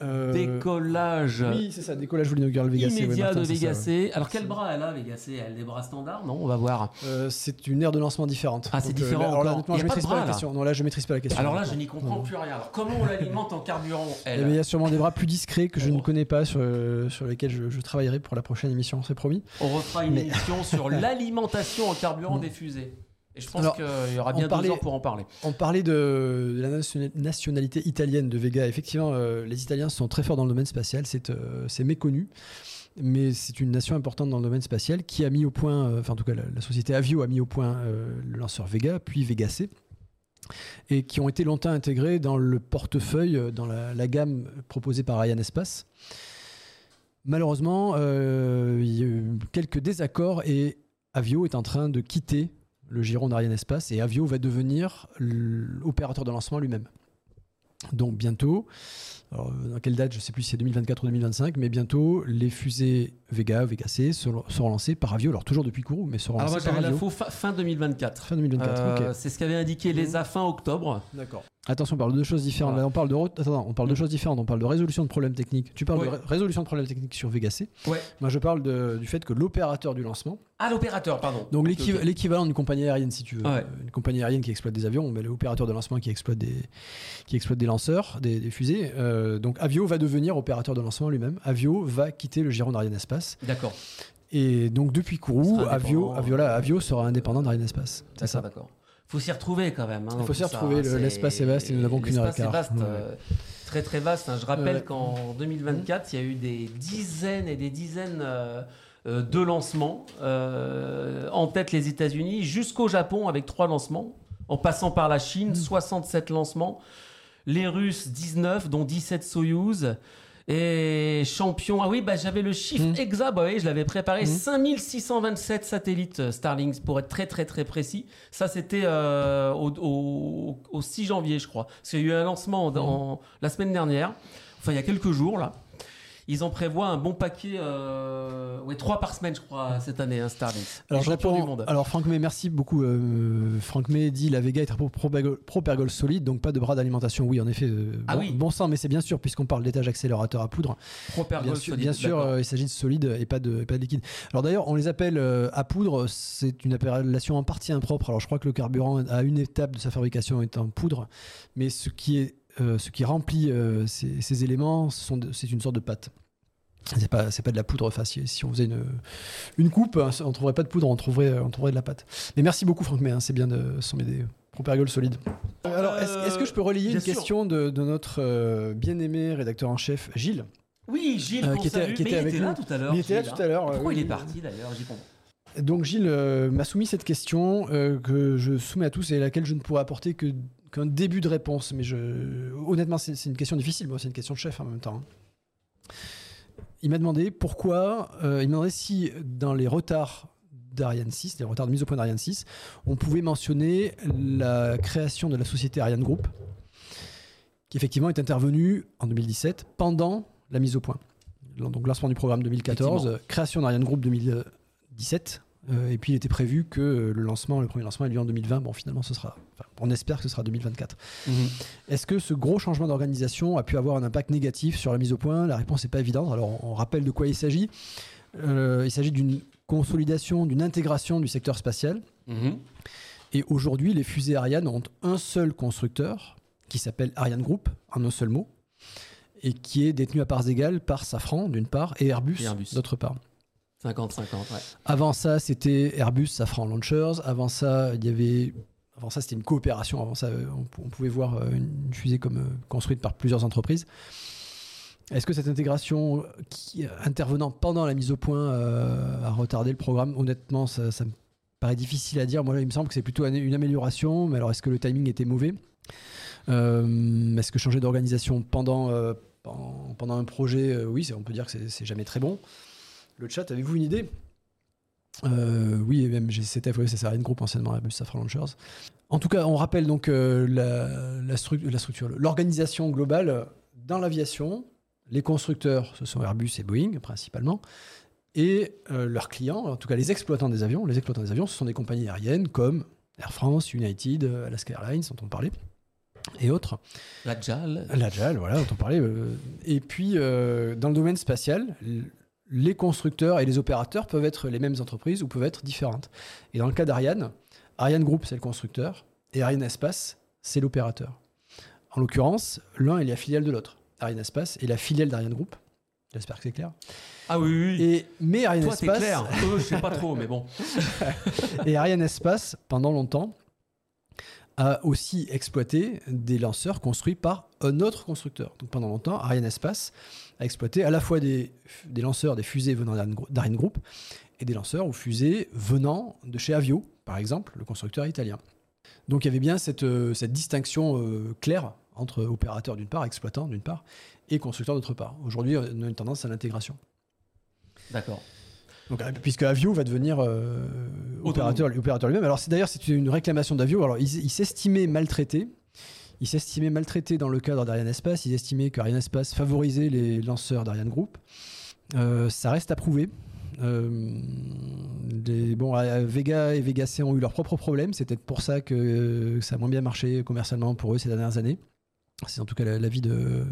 Euh, Décollage Oui, c'est ça, décollage inaugural Vega C. ouais, immédiat Martin, de c'est ça, Vega ouais. C. Alors quel bras elle a Vega C Elle a des bras standards Non, on va voir. Euh, c'est une aire de lancement différente. Ah, c'est euh, différent là- alors là, honnêtement, je maîtrise pas, bras, la là. question. Non, là, je maîtrise pas la question. Alors là, je n'y comprends Non. plus rien. Alors, comment on l'alimente en carburant Eh elle? il y a sûrement des bras plus discrets que je ne connais pas, sur, euh, sur lesquels je, je travaillerai pour la prochaine émission, c'est promis. On refera une Mais- émission sur l'alimentation en carburant des fusées. Et je pense qu'il y aura bien deux parlait- heures pour en parler. On parlait de, de la nation- nationalité italienne de Vega. Effectivement, euh, les Italiens sont très forts dans le domaine spatial, c'est euh, c'est méconnu. Mais c'est une nation importante dans le domaine spatial qui a mis au point, euh, enfin en tout cas la, la société Avio a mis au point le lanceur Vega, puis Vega C, et qui ont été longtemps intégrés dans le portefeuille, dans la, la gamme proposée par Ariane Espace. Malheureusement, euh, il y a eu quelques désaccords et Avio est en train de quitter le giron d'Ariane Espace et Avio va devenir l'opérateur de lancement lui-même. Donc bientôt, alors, euh, dans quelle date, je ne sais plus si c'est 2024 ou 2025, mais bientôt les fusées Vega, Vega C seront, lancées par Avio, alors toujours depuis Kourou, mais seront Alors, moi, lancées j'avais l'info fin, fin 2024. Fin 2024, Euh, ok. Mmh. C'est ce qu'avait indiqué l'ESA fin octobre. D'accord. Attention, on parle de deux choses différentes. Voilà. Là, on parle de, re- attends, on parle de choses différentes. On parle de résolution de problèmes techniques. Tu parles Ouais. de ré- résolution de problèmes techniques sur Vega C. Ouais. Moi, je parle de- du fait que l'opérateur du lancement, Ah, l'opérateur, pardon. donc l'équivalent d'une compagnie aérienne, si tu veux, Ouais. une compagnie aérienne qui exploite des avions, mais l'opérateur de lancement qui exploite des, qui exploite des lanceurs, des, des fusées. Euh, donc Avio va devenir opérateur de lancement lui-même. Avio va quitter le giron d'Ariane Espace. D'accord. Et donc depuis Kourou, Avio, indépendant. Avio, sera indépendant d'Ariane Espace. C'est ça. d'accord. Faut s'y retrouver quand même. hein, Il faut s'y retrouver, le- l'espace est vaste et nous n'avons qu'une heure L'espace est vaste, Ouais. euh, très très vaste. hein. Je rappelle Ouais. qu'en 2024, il y a eu des dizaines et des dizaines euh, euh, de lancements. euh, en tête les États-Unis, jusqu'au Japon avec trois lancements, en passant par la Chine, 67 lancements. Les Russes, 19, dont 17 Soyouz. Et champion, ah oui, bah, j'avais le chiffre Mm. exact, bah oui, je l'avais préparé, Mm. 5627 satellites euh, Starlink pour être très très très précis. Ça c'était euh, au, au- au 6 janvier je crois. Parce qu'il y a eu un lancement dans, la semaine dernière, enfin il y a quelques jours là. Ils en prévoient un bon paquet, euh, ouais, trois par semaine, je crois, cette année, hein, Starlink. Alors, je réponds. du monde. Alors, Franck May, merci beaucoup. Euh, Franck May dit la Vega est pro-pergol solide, donc pas de bras d'alimentation. Oui, en effet. euh, Ah bon, oui. bon sang, mais c'est bien sûr, puisqu'on parle d'étage accélérateur à poudre. Proper Bien Gold sûr, solide, bien sûr euh, il s'agit de solide et pas de, et pas de liquide. Alors d'ailleurs, on les appelle à poudre. C'est une appellation en partie impropre. Alors je crois que le carburant à une étape de sa fabrication est en poudre, mais ce qui est ce qui remplit euh, ces, ces éléments, c'est une sorte de pâte. C'est pas, c'est pas de la poudre facile. Si on faisait une, une coupe, hein, on trouverait pas de poudre, on trouverait, on trouverait de la pâte. Mais merci beaucoup Franck hein, c'est bien de sont des propergols solides. Alors, est-ce, que je peux relayer une sûr. question de, de notre euh, bien-aimé rédacteur en chef Gilles? Oui, Gilles, Euh, qui était- salue. qui Mais était il avec était là nous. tout à l'heure. Il était là tout à l'heure, hein. Pourquoi euh, il est parti d'ailleurs J'y comprends. Donc Gilles euh, m'a soumis cette question euh, que je soumets à tous et à laquelle je ne pourrais apporter que qu'un début de réponse. Mais je, honnêtement, c'est une question difficile. Moi, c'est une question de chef en même temps. Il m'a demandé pourquoi. euh, il m'a demandé si dans les retards d'Ariane 6, les retards de mise au point d'Ariane 6, on pouvait mentionner la création de la société Ariane Group, qui effectivement est intervenue en 2017 pendant la mise au point. Donc lancement du programme 2014, Effectivement. euh, création d'Ariane Group 2017. Euh, et puis il était prévu que le lancement, le premier lancement ait lieu en 2020. Bon, finalement, ce sera. enfin, on espère que ce sera 2024. Est-ce que ce gros changement d'organisation a pu avoir un impact négatif sur la mise au point? La réponse n'est pas évidente. Alors, on rappelle de quoi il s'agit. Euh, il s'agit d'une consolidation, d'une intégration du secteur spatial. Mhm. Et aujourd'hui, les fusées Ariane ont un seul constructeur qui s'appelle Ariane Group, en un seul mot, et qui est détenu à parts égales par Safran, d'une part, et Airbus, Et Airbus. d'autre part. 50-50, ouais. Avant ça, c'était Airbus, Safran Launchers. Avant ça, il y avait. Avant ça, c'était une coopération. Avant ça, euh, on, pou- on pouvait voir euh, une fusée comme euh, construite par plusieurs entreprises. Est-ce que cette intégration qui, intervenant pendant la mise au point a retardé le programme? Honnêtement, ça, me paraît difficile à dire. Moi, il me semble que c'est plutôt un- une amélioration. Mais alors, est-ce que le timing était mauvais? Est-ce que changer d'organisation pendant, pendant, un projet? Oui, on peut dire que c'est jamais très bon. Le chat, avez-vous une idée? Euh, oui, et même GCTF, oui, ça sert à une groupe anciennement Airbus Safran Launchers. En tout cas, on rappelle donc euh, la, la, stru- la structure, l'organisation globale dans l'aviation. Les constructeurs, ce sont Airbus et Boeing principalement, et euh, leurs clients, en tout cas les exploitants des avions. Les exploitants des avions, ce sont des compagnies aériennes comme Air France, United, Alaska Airlines, dont on parlait, et autres. La JAL. La JAL, voilà, dont on parlait. Et puis, dans le domaine spatial, les constructeurs et les opérateurs peuvent être les mêmes entreprises ou peuvent être différentes. Et dans le cas d'Ariane, Ariane Group, c'est le constructeur, et Ariane Espace, c'est l'opérateur. En l'occurrence, l'un est la filiale de l'autre. Ariane Espace est la filiale d'Ariane Group. J'espère que c'est clair. Ah oui, oui. Et, mais Ariane Toi, Espace, clair. Eux, je sais pas trop, mais bon. et Ariane Espace, pendant longtemps, a aussi exploité des lanceurs construits par un autre constructeur. Donc pendant longtemps, Ariane Espace a exploité à la fois des, des lanceurs, des fusées venant d'Ariane Grou- d'Ariane Group et des lanceurs ou fusées venant de chez Avio, par exemple, le constructeur italien. Donc il y avait bien cette, euh, cette distinction euh, claire entre opérateur d'une part, exploitant d'une part, et constructeur d'autre part. Aujourd'hui, on a une tendance à l'intégration. D'accord. Donc, euh, puisque Avio va devenir euh, opérateur, opérateur lui-même. Alors, c'est d'ailleurs c'est une réclamation d'Avio. Alors, ils il s'estimaient maltraités. Ils s'estimaient maltraités dans le cadre d'Ariane Espace. Ils estimaient qu'Ariane Espace favorisait les lanceurs d'Ariane Group. Euh, ça reste à prouver. Euh, des- bon, Vega et Vega C ont eu leurs propres problèmes. C'est peut-être pour ça que euh, ça a moins bien marché commercialement pour eux ces dernières années. C'est en tout cas la- l'avis de,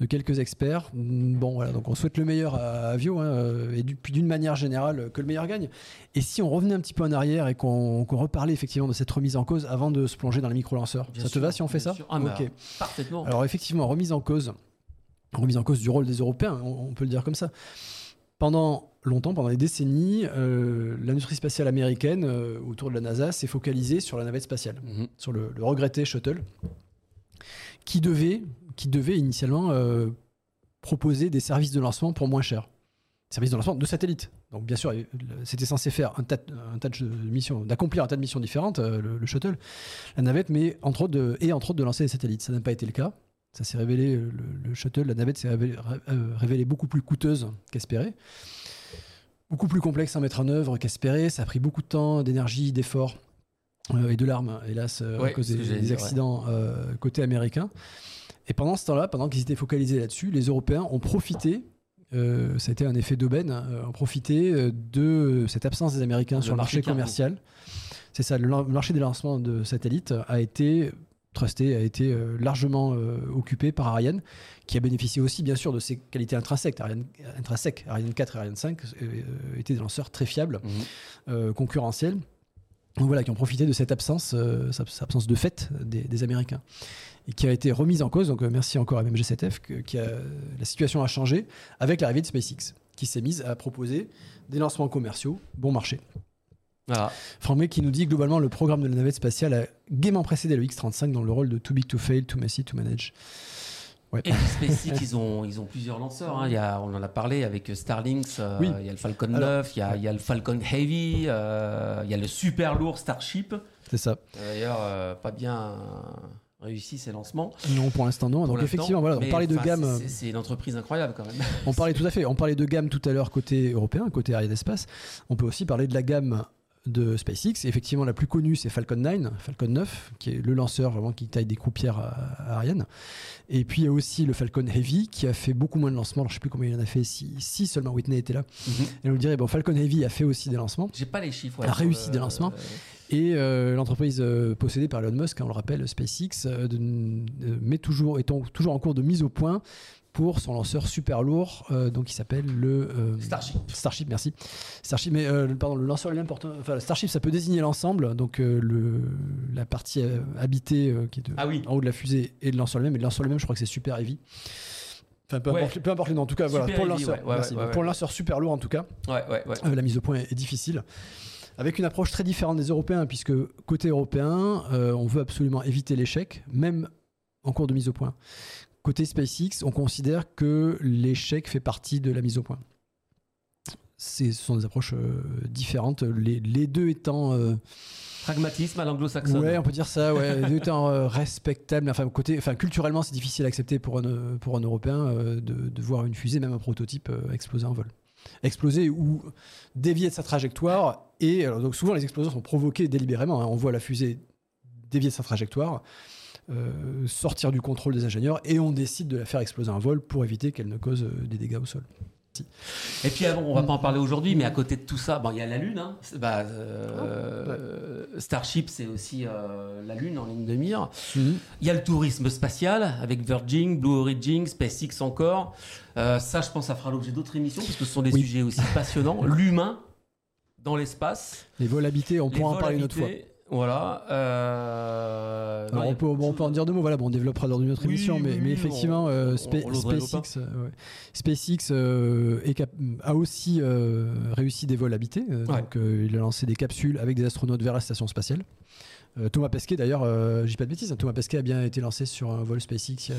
de quelques experts. Bon, voilà, donc on souhaite le meilleur à Avio, hein, euh, et puis d'une manière générale, que le meilleur gagne. Et si on revenait un petit peu en arrière et qu'on reparlait effectivement de cette remise en cause avant de se plonger dans le micro-lanceur, Bien ça te va si on fait ça sûr. Ah, bah, Ok. Parfaitement. Alors effectivement, remise en cause, remise en cause du rôle des Européens, on, on peut le dire comme ça. Pendant longtemps, pendant des décennies, euh, l'industrie spatiale américaine euh, autour de la NASA s'est focalisée sur la navette spatiale Mhm. sur le, le regretté Shuttle, qui devait, qui devait initialement euh, proposer des services de lancement pour moins cher. Services de lancement de satellites. Donc bien sûr, euh, c'était censé faire un tas, un tas de missions, d'accomplir un tas de missions différentes, euh, le, le Shuttle, la navette, mais entre autres de, et entre autres de lancer des satellites. Ça n'a pas été le cas. Ça s'est révélé, le, le Shuttle, la navette s'est révélée, révélée beaucoup plus coûteuse qu'espéré. Beaucoup plus complexe à mettre en œuvre qu'espéré. Ça a pris beaucoup de temps, d'énergie, d'efforts et de larmes, hélas, euh, Ouais, à cause des, accidents euh, côté américain. Et pendant ce temps-là, pendant qu'ils étaient focalisés là-dessus, les Européens ont profité euh, ça a été un effet d'aubaine, euh, en profiter euh, de cette absence des Américains Le sur le marché commercial. C'est ça, le marché des lancements de satellites a été trusté, a été euh, largement euh, occupé par Ariane, qui a bénéficié aussi bien sûr de ses qualités intrinsèques. Ariane, intrinsèques, Ariane 4 et Ariane 5 euh, étaient des lanceurs très fiables, euh, concurrentiels. Donc voilà, qui ont profité de cette absence, euh, cette absence de fait des, des Américains, et qui a été remise en cause. Donc euh, merci encore à MG7F, que, qui a, la situation a changé avec l'arrivée de SpaceX, qui s'est mise à proposer des lancements commerciaux bon marché. Voilà. Franck qui nous dit globalement le programme de la navette spatiale a gaiement précédé le X-35 dans le rôle de too big to fail, too messy to manage. Ouais. Et puis SpaceX, ils ont, ils ont plusieurs lanceurs. hein. Il y a, on en a parlé avec Starlink. euh, Oui. Il y a le Falcon Alors, 9, il y a, il y a le Falcon Heavy, euh, il y a le super lourd Starship. C'est ça. D'ailleurs, euh, pas bien réussi ces lancements. Non, pour l'instant non. pour Donc effectivement, voilà, on parlait de gamme. c'est- une entreprise incroyable quand même. On parlait tout à fait. On parlait de gamme tout à l'heure côté européen, côté Ariane Espace. On peut aussi parler de la gamme de SpaceX. Effectivement, la plus connue, c'est Falcon 9, Falcon 9, qui est le lanceur vraiment qui taille des croupières à, à Ariane. Et puis il y a aussi le Falcon Heavy, qui a fait beaucoup moins de lancements. Alors, je ne sais plus combien il en a fait, si, si seulement Whitney était là. Et on vous dirait, bon, Falcon Heavy a fait aussi des lancements. J'ai pas les chiffres. ouais, A réussi des lancements. Et euh, l'entreprise euh, possédée par Elon Musk, hein, on le rappelle, SpaceX, euh, de- met toujours, est en- toujours en cours de mise au point pour son lanceur super lourd, euh, donc qui s'appelle le euh, Starship. Starship, merci. Starship, mais euh, pardon, le lanceur lui-même porte. Enfin, Starship, ça peut désigner l'ensemble, donc le, la partie habitée qui est de- Ah oui. en haut de la fusée et le lanceur lui-même. Et le lanceur lui-même, je crois que c'est Super Heavy. Enfin, peu, Ouais. importe, peu importe en tout cas, voilà, pour le lanceur, ouais, ouais, merci. ouais, ouais, pour le lanceur super lourd, en tout cas, la mise au point est, est difficile. Avec une approche très différente des Européens, puisque côté européen, euh, on veut absolument éviter l'échec, même en cours de mise au point. Côté SpaceX, on considère que l'échec fait partie de la mise au point. Ce sont des approches euh, différentes, les, les deux étant, euh, Pragmatisme à l'anglo-saxonne. ouais, on peut dire ça, ouais, les deux étant euh, respectables. Enfin, côté, enfin, culturellement, c'est difficile à accepter pour un, pour un Européen de, de voir une fusée, même un prototype, exploser en vol exploser ou dévier de sa trajectoire. Et alors, donc souvent, les explosions sont provoquées délibérément. hein. On voit la fusée dévier de sa trajectoire, euh, sortir du contrôle des ingénieurs, et on décide de la faire exploser en vol pour éviter qu'elle ne cause euh, des dégâts au sol. Et puis avant, on va pas en parler aujourd'hui, mais à côté de tout ça, bon, il y a la Lune. hein. Bah, euh, Ah, Starship, c'est aussi euh, la Lune en ligne de mire. Mhm. Il y a le tourisme spatial avec Virgin, Blue Origin, SpaceX encore. Euh, ça, je pense, ça fera l'objet d'autres émissions parce que ce sont des Oui. sujets aussi passionnants. L'humain dans l'espace. Les vols habités, on pourra en parler une autre fois. Voilà. euh, Alors, on, peut, bon, on peut en dire deux mots, voilà, bon, on développera dans une autre Oui, émission, mais, oui, mais oui, effectivement, on- euh, on SpaceX, euh, ouais. SpaceX est cap- a aussi réussi des vols habités, Ouais. donc il a lancé des capsules avec des astronautes vers la station spatiale. Thomas Pesquet, d'ailleurs, dis pas de bêtises, hein, Thomas Pesquet a bien été lancé sur un vol SpaceX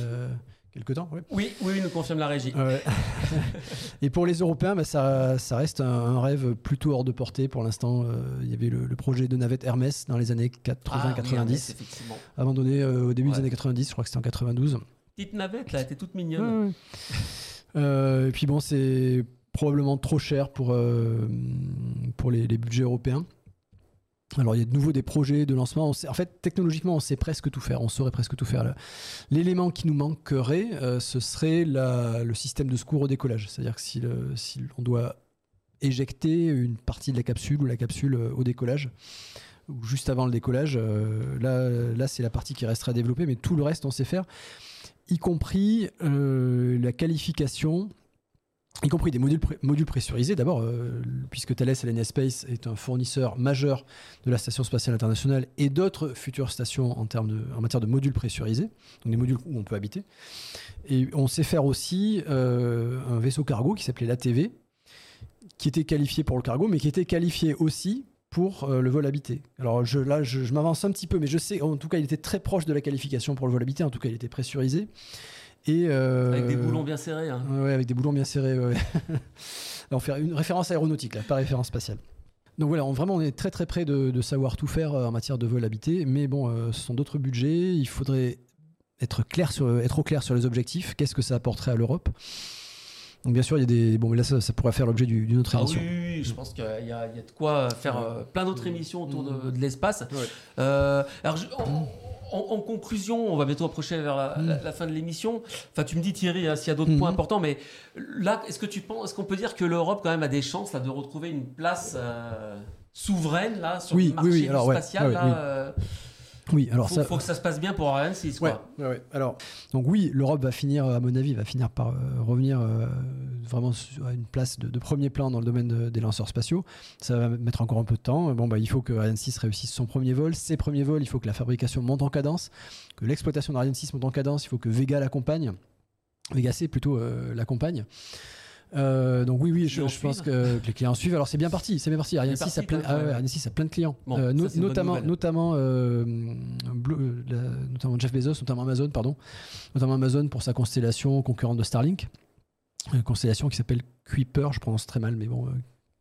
quelques temps. Oui, oui, oui, nous confirme la régie. Et pour les Européens, bah, ça, ça reste un, un rêve plutôt hors de portée pour l'instant. euh, il y avait le, le projet de navette Hermès dans les années 80-90, Ah, abandonné euh, au début Ouais. des années 90, je crois que c'était en 92. Petite navette, là, elle était toute mignonne. Ouais. Euh, et puis bon, c'est probablement trop cher pour, pour les, les budgets européens. Alors il y a de nouveau des projets de lancement. En fait, technologiquement, on sait presque tout faire. On saurait presque tout faire. L'élément qui nous manquerait, euh, ce serait le système de secours au décollage. C'est-à-dire que si, on doit éjecter une partie de la capsule ou la capsule euh, au décollage, ou juste avant le décollage, euh, là, c'est la partie qui restera à développer, mais tout le reste, on sait faire y compris la qualification, y compris des modules, modules pressurisés. D'abord, euh, puisque Thales Alenia Space est un fournisseur majeur de la Station spatiale internationale et d'autres futures stations en, termes de, en matière de modules pressurisés, donc des modules où on peut habiter. Et on sait faire aussi euh, un vaisseau cargo qui s'appelait l'ATV, qui était qualifié pour le cargo, mais qui était qualifié aussi pour euh, le vol habité. Alors je, là, je m'avance un petit peu, mais je sais, en tout cas, il était très proche de la qualification pour le vol habité. En tout cas, il était pressurisé. Et, euh, Avec des boulons bien serrés. hein. Ouais, avec des boulons bien serrés. ouais. Là, on fait une référence aéronautique, là, pas référence spatiale. Donc voilà, on, vraiment, on est très très près de, de savoir tout faire euh, en matière de vol habité, mais bon, euh, ce sont d'autres budgets. Il faudrait être clair sur, être au clair sur les objectifs. Qu'est-ce que ça apporterait à l'Europe? Donc bien sûr, il y a des bon, mais là, ça, ça pourrait faire l'objet du- d'une autre Ah oui, émission. oui, oui, je pense qu'il y, y a de quoi faire euh, plein d'autres émissions autour de, de l'espace. Ouais. Euh, alors, je- en, en, conclusion, on va bientôt approcher vers la, Mm. la- la fin de l'émission. Enfin, tu me dis Thierry, hein, s'il y a d'autres Mhm. points importants, mais là, est-ce que tu penses, est-ce qu'on peut dire que l'Europe quand même a des chances là, de retrouver une place euh, souveraine là sur Oui, le marché oui, oui, du alors, ouais, spatial ouais, là, euh, Oui, alors faut, ça. faut que ça se passe bien pour Ariane 6 Ouais, ouais, ouais. Alors, donc oui, l'Europe va finir, à mon avis, va finir par euh, revenir euh, vraiment sur- à une place de, de premier plan dans le domaine de- des lanceurs spatiaux. Ça va mettre encore un peu de temps. Bon, bah, il faut que Ariane 6 réussisse son premier vol. Ses premiers vols, il faut que la fabrication monte en cadence, que l'exploitation d'Ariane 6 monte en cadence. Il faut que Vega l'accompagne. Vega C plutôt euh, l'accompagne. Euh, donc oui, oui, je, pense que, que les clients suivent. Alors c'est bien parti, c'est bien parti. Ariane C'est 6 a plein, ah ouais. Ariane 6 a plein de clients, Bon, Euh, no- notamment, notamment, euh, Blue- euh, la- notamment Jeff Bezos, notamment Amazon, pardon, notamment Amazon pour sa constellation concurrente de Starlink, une constellation qui s'appelle Kuiper, je prononce très mal, mais bon, euh,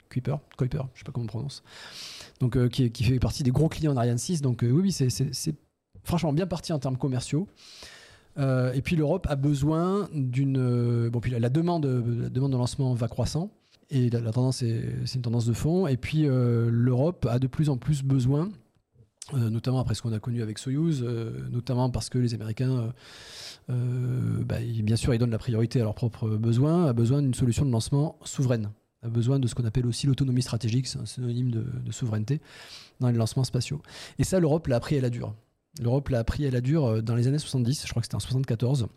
Kuiper, Kuiper, je sais pas comment on prononce. Donc euh, qui, qui fait partie des gros clients d'Ariane 6. Donc euh, oui, oui, c'est franchement bien parti en termes commerciaux. Euh, et puis l'Europe a besoin d'une euh, bon puis la, demande la demande de lancement va croissant. Et la, tendance est c'est une tendance de fond. Et puis euh, l'Europe a de plus en plus besoin notamment après ce qu'on a connu avec Soyuz notamment parce que les Américains bah, bien sûr ils donnent la priorité à leurs propres besoins a besoin d'une solution de lancement souveraine a besoin de ce qu'on appelle aussi l'autonomie stratégique c'est un synonyme de, de souveraineté dans les lancements spatiaux. Et ça l'Europe l'a appris à la dure L'Europe l'a appris à la dure euh, dans les années 70, je crois que c'était en 74.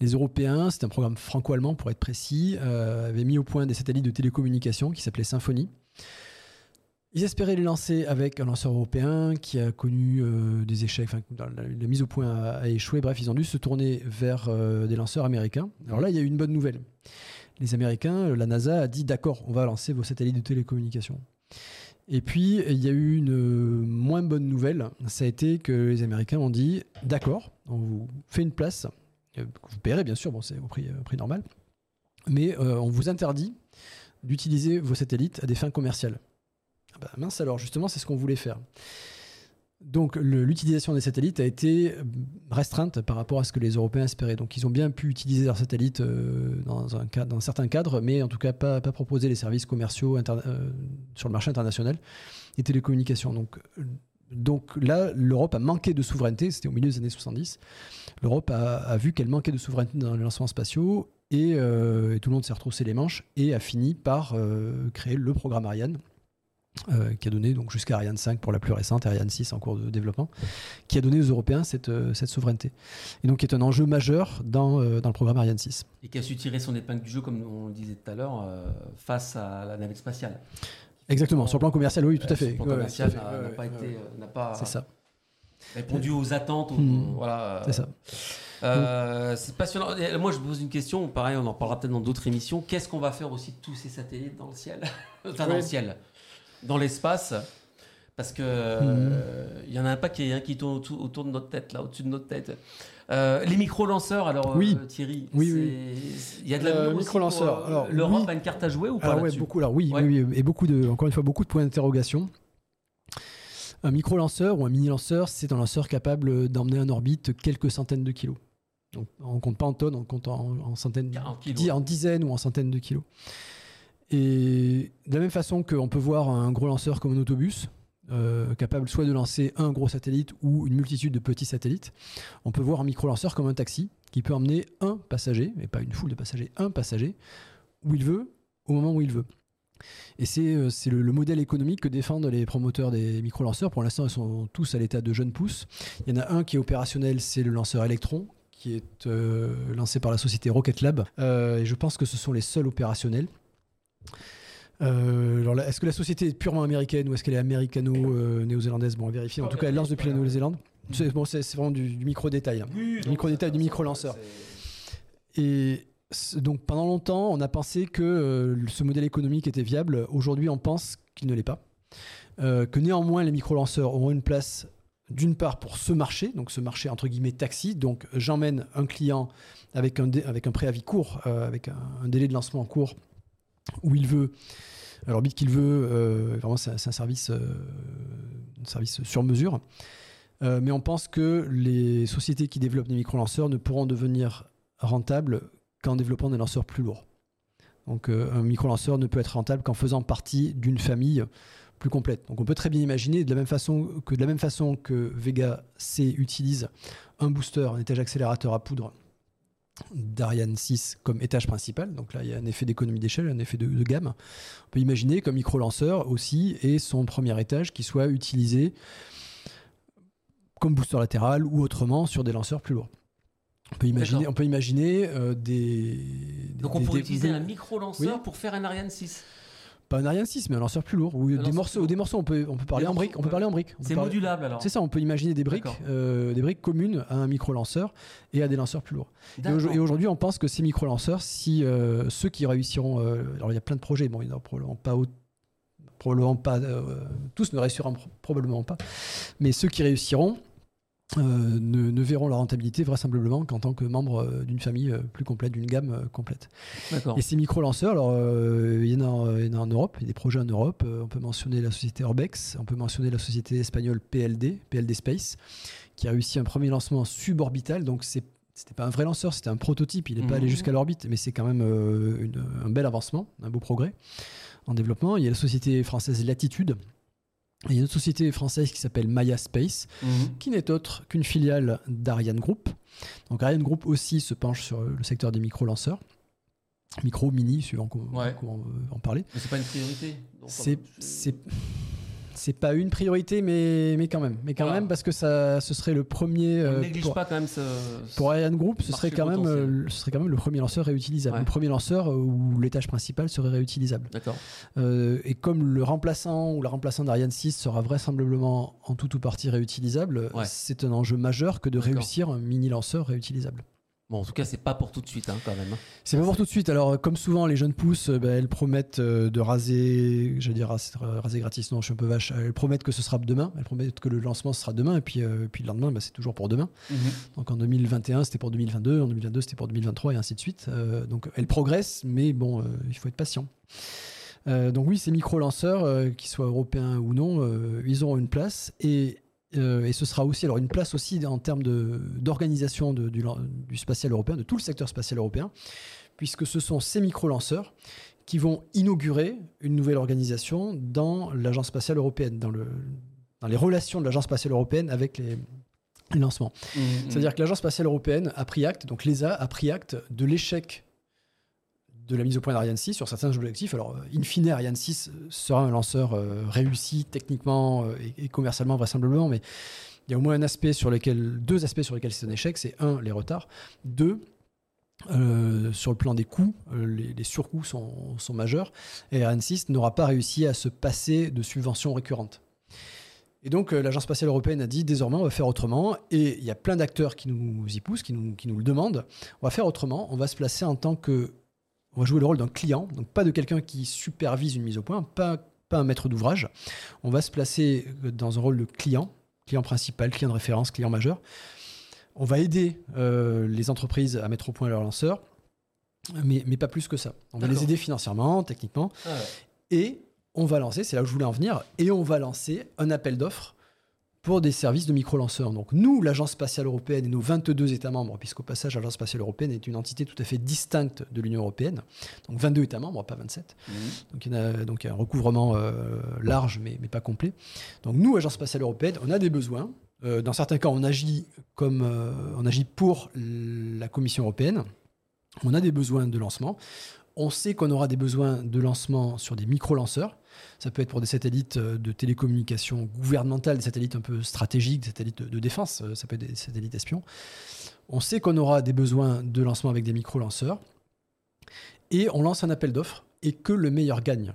Les Européens, c'était un programme franco-allemand pour être précis, euh, avaient mis au point des satellites de télécommunication qui s'appelaient Symphonie. Ils espéraient les lancer avec un lanceur européen qui a connu euh, des échecs, la, mise au point a, échoué. Bref, ils ont dû se tourner vers des lanceurs américains. Alors là, il y a eu une bonne nouvelle. Les Américains, la NASA a dit d'accord, on va lancer vos satellites de télécommunication. Et puis, il y a eu une euh, moins bonne nouvelle. Ça a été que les Américains ont dit d'accord, on vous fait une place. euh, Vous paierez, bien sûr, bon, c'est au prix, prix normal. Mais euh, on vous interdit d'utiliser vos satellites à des fins commerciales. Ah bah, mince alors, justement, c'est ce qu'on voulait faire. Donc l'utilisation des satellites a été euh, restreinte par rapport à ce que les Européens espéraient. Donc ils ont bien pu utiliser leurs satellites euh, dans, un dans certains cadres, mais en tout cas pas, proposer les services commerciaux euh, sur le marché international et télécommunications. Donc, là, l'Europe a manqué de souveraineté, c'était au milieu des années 70. L'Europe a, vu qu'elle manquait de souveraineté dans les lancements spatiaux et, tout le monde s'est retroussé les manches et a fini par créer le programme Ariane. Euh, qui a donné donc jusqu'à Ariane 5 pour la plus récente, Ariane 6 en cours de développement, qui a donné aux Européens cette, euh, cette souveraineté. Et donc qui est un enjeu majeur dans, euh, dans le programme Ariane 6. Et qui a su tirer son épingle du jeu, comme on le disait tout à l'heure, euh, face à la navette spatiale. Exactement, sur le plan commercial, oui, tout à fait. sur le plan commercial n'a Ouais, n'a ouais, pas été, pas C'est ça. répondu aux attentes. aux- Hmm. voilà. C'est ça. Euh, c'est passionnant. Et moi, je me pose une question. Pareil, on en parlera peut-être dans d'autres émissions. Qu'est-ce qu'on va faire aussi de tous ces satellites dans le ciel? Enfin, dans le ciel, dans l'espace. Parce que Hmm. euh, il y en a un paquet hein, qui tourne autour, autour de notre tête, là, au-dessus de notre tête. Euh, les micro-lanceurs, alors Oui. euh, Thierry, Oui, il y a de euh, alors, L'Europe oui. a une carte à jouer ou pas Alors ouais, beaucoup. Alors oui, Ouais. oui, oui, et beaucoup de, encore une fois, beaucoup de points d'interrogation. Un micro-lanceur ou un mini-lanceur, c'est un lanceur capable d'emmener en orbite quelques centaines de kilos. Donc, on compte pas en tonnes, on compte en, en centaines, 40 kilos. di- en dizaines ou en centaines de kilos. Et de la même façon qu'on peut voir un gros lanceur comme un autobus, euh, capable soit de lancer un gros satellite ou une multitude de petits satellites, on peut voir un micro-lanceur comme un taxi qui peut emmener un passager, mais pas une foule de passagers, un passager, où il veut, au moment où il veut. Et c'est euh, le, le modèle économique que défendent les promoteurs des micro-lanceurs. Pour l'instant, ils sont tous à l'état de jeunes pousses. Il y en a un qui est opérationnel, c'est le lanceur Electron, qui est euh, lancé par la société Rocket Lab. Et je pense que ce sont les seuls opérationnels. Euh, est-ce que la société est purement américaine ou est-ce qu'elle est américano-néo-zélandaise? Bon, à vérifier. En tout cas, elle lance depuis la Nouvelle-Zélande. C'est bon, c'est- vraiment du, du micro-détail. hein. Micro-détail du micro-lanceur. Et donc pendant longtemps, on a pensé que euh, ce modèle économique était viable. Aujourd'hui, on pense qu'il ne l'est pas. Euh, que néanmoins, les micro-lanceurs auront une place d'une part pour ce marché, donc ce marché entre guillemets taxi. Donc j'emmène un client avec un, avec un préavis court, avec un, un délai de lancement court, où il veut, à l'orbite qu'il veut. euh, vraiment, c'est un, service, euh, un service sur mesure. Euh, mais on pense que les sociétés qui développent des micro-lanceurs ne pourront devenir rentable qu'en développant des lanceurs plus lourds. Donc un micro-lanceur ne peut être rentable qu'en faisant partie d'une famille plus complète. Donc on peut très bien imaginer de la même façon que de la même façon que Vega C utilise un booster, un étage accélérateur à poudre d'Ariane 6 comme étage principal. Donc là, il y a un effet d'économie d'échelle, un effet de, de, gamme. On peut imaginer comme micro-lanceur aussi et son premier étage qui soit utilisé comme booster latéral ou autrement sur des lanceurs plus lourds. On peut imaginer, on peut imaginer euh, des. Donc on des, pourrait des- utiliser des- un micro-lanceur Oui. pour faire un Ariane 6. Pas un Ariane 6, mais un lanceur plus lourd. Ou des morceaux, des morceaux, on peut, on peut parler Des en briques. On peut parler en briques. C'est modulable alors. C'est ça, on peut imaginer des briques, euh, des briques communes à un micro-lanceur et à des lanceurs plus lourds. Et, aujourd'hui, on pense que ces micro-lanceurs, si euh, ceux qui réussiront, euh, alors il y a plein de projets, bon, il n'y en a probablement pas, au- probablement pas, euh, tous ne réussiront pro- probablement pas, mais ceux qui réussiront euh, ne, ne verront leur rentabilité vraisemblablement qu'en tant que membre euh, d'une famille euh, plus complète, d'une gamme complète. Et ces micro-lanceurs, alors il, y en a, il y en a en Europe, il y a des projets en Europe. On peut mentionner la société Orbex, on peut mentionner la société espagnole PLD, PLD Space, qui a réussi un premier lancement suborbital. Donc c'est c'était pas un vrai lanceur, c'était un prototype. Il n'est pas allé jusqu'à l'orbite, mais c'est quand même une- un bel avancement, un beau progrès en développement. Il y a la société française Latitude. Il y a une autre société française qui s'appelle Maya Space, Mhm. qui n'est autre qu'une filiale d'Ariane Group. Donc Ariane Group aussi se penche sur le secteur des micro-lanceurs. Micro, mini, suivant comment Ouais. on parler. Mais c'est pas une priorité. C'est euh, c'est pas une priorité, mais, mais quand même. Mais quand Voilà. même, parce que ça, ce serait le premier. On euh, néglige pour, pas quand même ce. pour Ariane Group, ce serait, quand même, euh, ce serait quand même le premier lanceur réutilisable. Ouais. Le premier lanceur euh, où l'étage principal serait réutilisable. D'accord. Euh, et comme le remplaçant ou la remplaçante d'Ariane 6 sera vraisemblablement en tout ou partie réutilisable, Ouais. c'est un enjeu majeur que de réussir un mini lanceur réutilisable. Bon, en tout cas, c'est pas pour tout de suite, hein, quand même. hein. C'est pas pour tout de suite. Alors, comme souvent, les jeunes pousses, euh, bah, elles promettent euh, de raser, j'allais dire raser, raser gratis, non, je suis un peu vache. Elles promettent que ce sera demain. Elles promettent que le lancement sera demain, et puis, euh, puis le lendemain, bah, c'est toujours pour demain. Donc en 2021, c'était pour 2022, en 2022, c'était pour 2023, et ainsi de suite. Euh, donc elles progressent, mais bon, euh, il faut être patient. Euh, donc oui, ces micro-lanceurs, euh, qu'ils soient européens ou non, euh, ils auront une place et, euh, et ce sera aussi alors une place aussi en termes d'organisation du, spatial européen, de tout le secteur spatial européen, puisque ce sont ces micro-lanceurs qui vont inaugurer une nouvelle organisation dans l'agence spatiale européenne, dans, le, dans les relations de l'agence spatiale européenne avec les, les lancements. Mhm. C'est-à-dire que l'Agence spatiale européenne a pris acte, donc l'ESA a pris acte de l'échec de la mise au point d'Ariane 6 sur certains objectifs. Alors, euh, in fine, Ariane 6 sera un lanceur euh, réussi techniquement euh, et, commercialement vraisemblablement, mais il y a au moins un aspect sur lequel, deux aspects sur lesquels c'est un échec. C'est un, les retards. Deux, euh, sur le plan des coûts, euh, les, surcoûts sont, majeurs et Ariane 6 n'aura pas réussi à se passer de subventions récurrentes. Et donc, euh, l'Agence spatiale européenne a dit désormais, on va faire autrement. Et il y a plein d'acteurs qui nous y poussent, qui nous, qui nous le demandent. On va faire autrement. On va se placer en tant que. On va jouer le rôle d'un client, donc pas de quelqu'un qui supervise une mise au point, pas, pas un maître d'ouvrage. On va se placer dans un rôle de client, client principal, client de référence, client majeur. On va aider euh, les entreprises à mettre au point leurs lanceurs, mais, mais pas plus que ça. On va les aider financièrement, techniquement, Ah ouais. et on va lancer, c'est là où je voulais en venir, et on va lancer un appel d'offres pour des services de micro-lanceurs. Donc nous, l'Agence spatiale européenne et nos 22 États membres, puisqu'au passage, l'Agence spatiale européenne est une entité tout à fait distincte de l'Union européenne, donc 22 États membres, pas 27. Mhm. Donc il y, a, donc un recouvrement euh, large, mais, mais pas complet. Donc nous, Agence spatiale européenne, on a des besoins. Euh, dans certains cas, on agit, comme, euh, on agit pour la Commission européenne. On a des besoins de lancement. On sait qu'on aura des besoins de lancement sur des micro-lanceurs. Ça peut être pour des satellites euh, de télécommunication gouvernementales, des satellites un peu stratégiques, des satellites de, de défense, euh, ça peut être des satellites espions. On sait qu'on aura des besoins de lancement avec des micro-lanceurs. Et on lance un appel d'offres et que le meilleur gagne.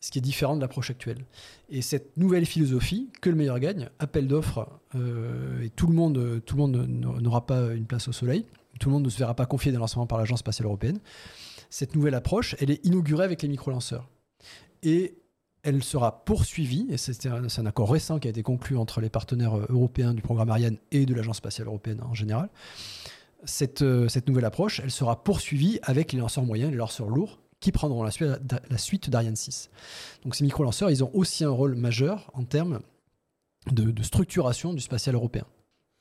Ce qui est différent de l'approche actuelle. Et cette nouvelle philosophie, que le meilleur gagne, appel d'offres, euh, et tout le monde, tout le monde n'aura pas une place au soleil, tout le monde ne se verra pas confier des lancements par l'Agence spatiale européenne. Cette nouvelle approche, elle est inaugurée avec les micro-lanceurs. Et elle sera poursuivie, et c'est un, accord récent qui a été conclu entre les partenaires euh, européens du programme Ariane et de l'Agence spatiale européenne en général. Cette, euh, nouvelle approche, elle sera poursuivie avec les lanceurs moyens, les lanceurs lourds, qui prendront la suite, la suite d'Ariane 6. Donc ces micro-lanceurs, ils ont aussi un rôle majeur en termes de, de structuration du spatial européen.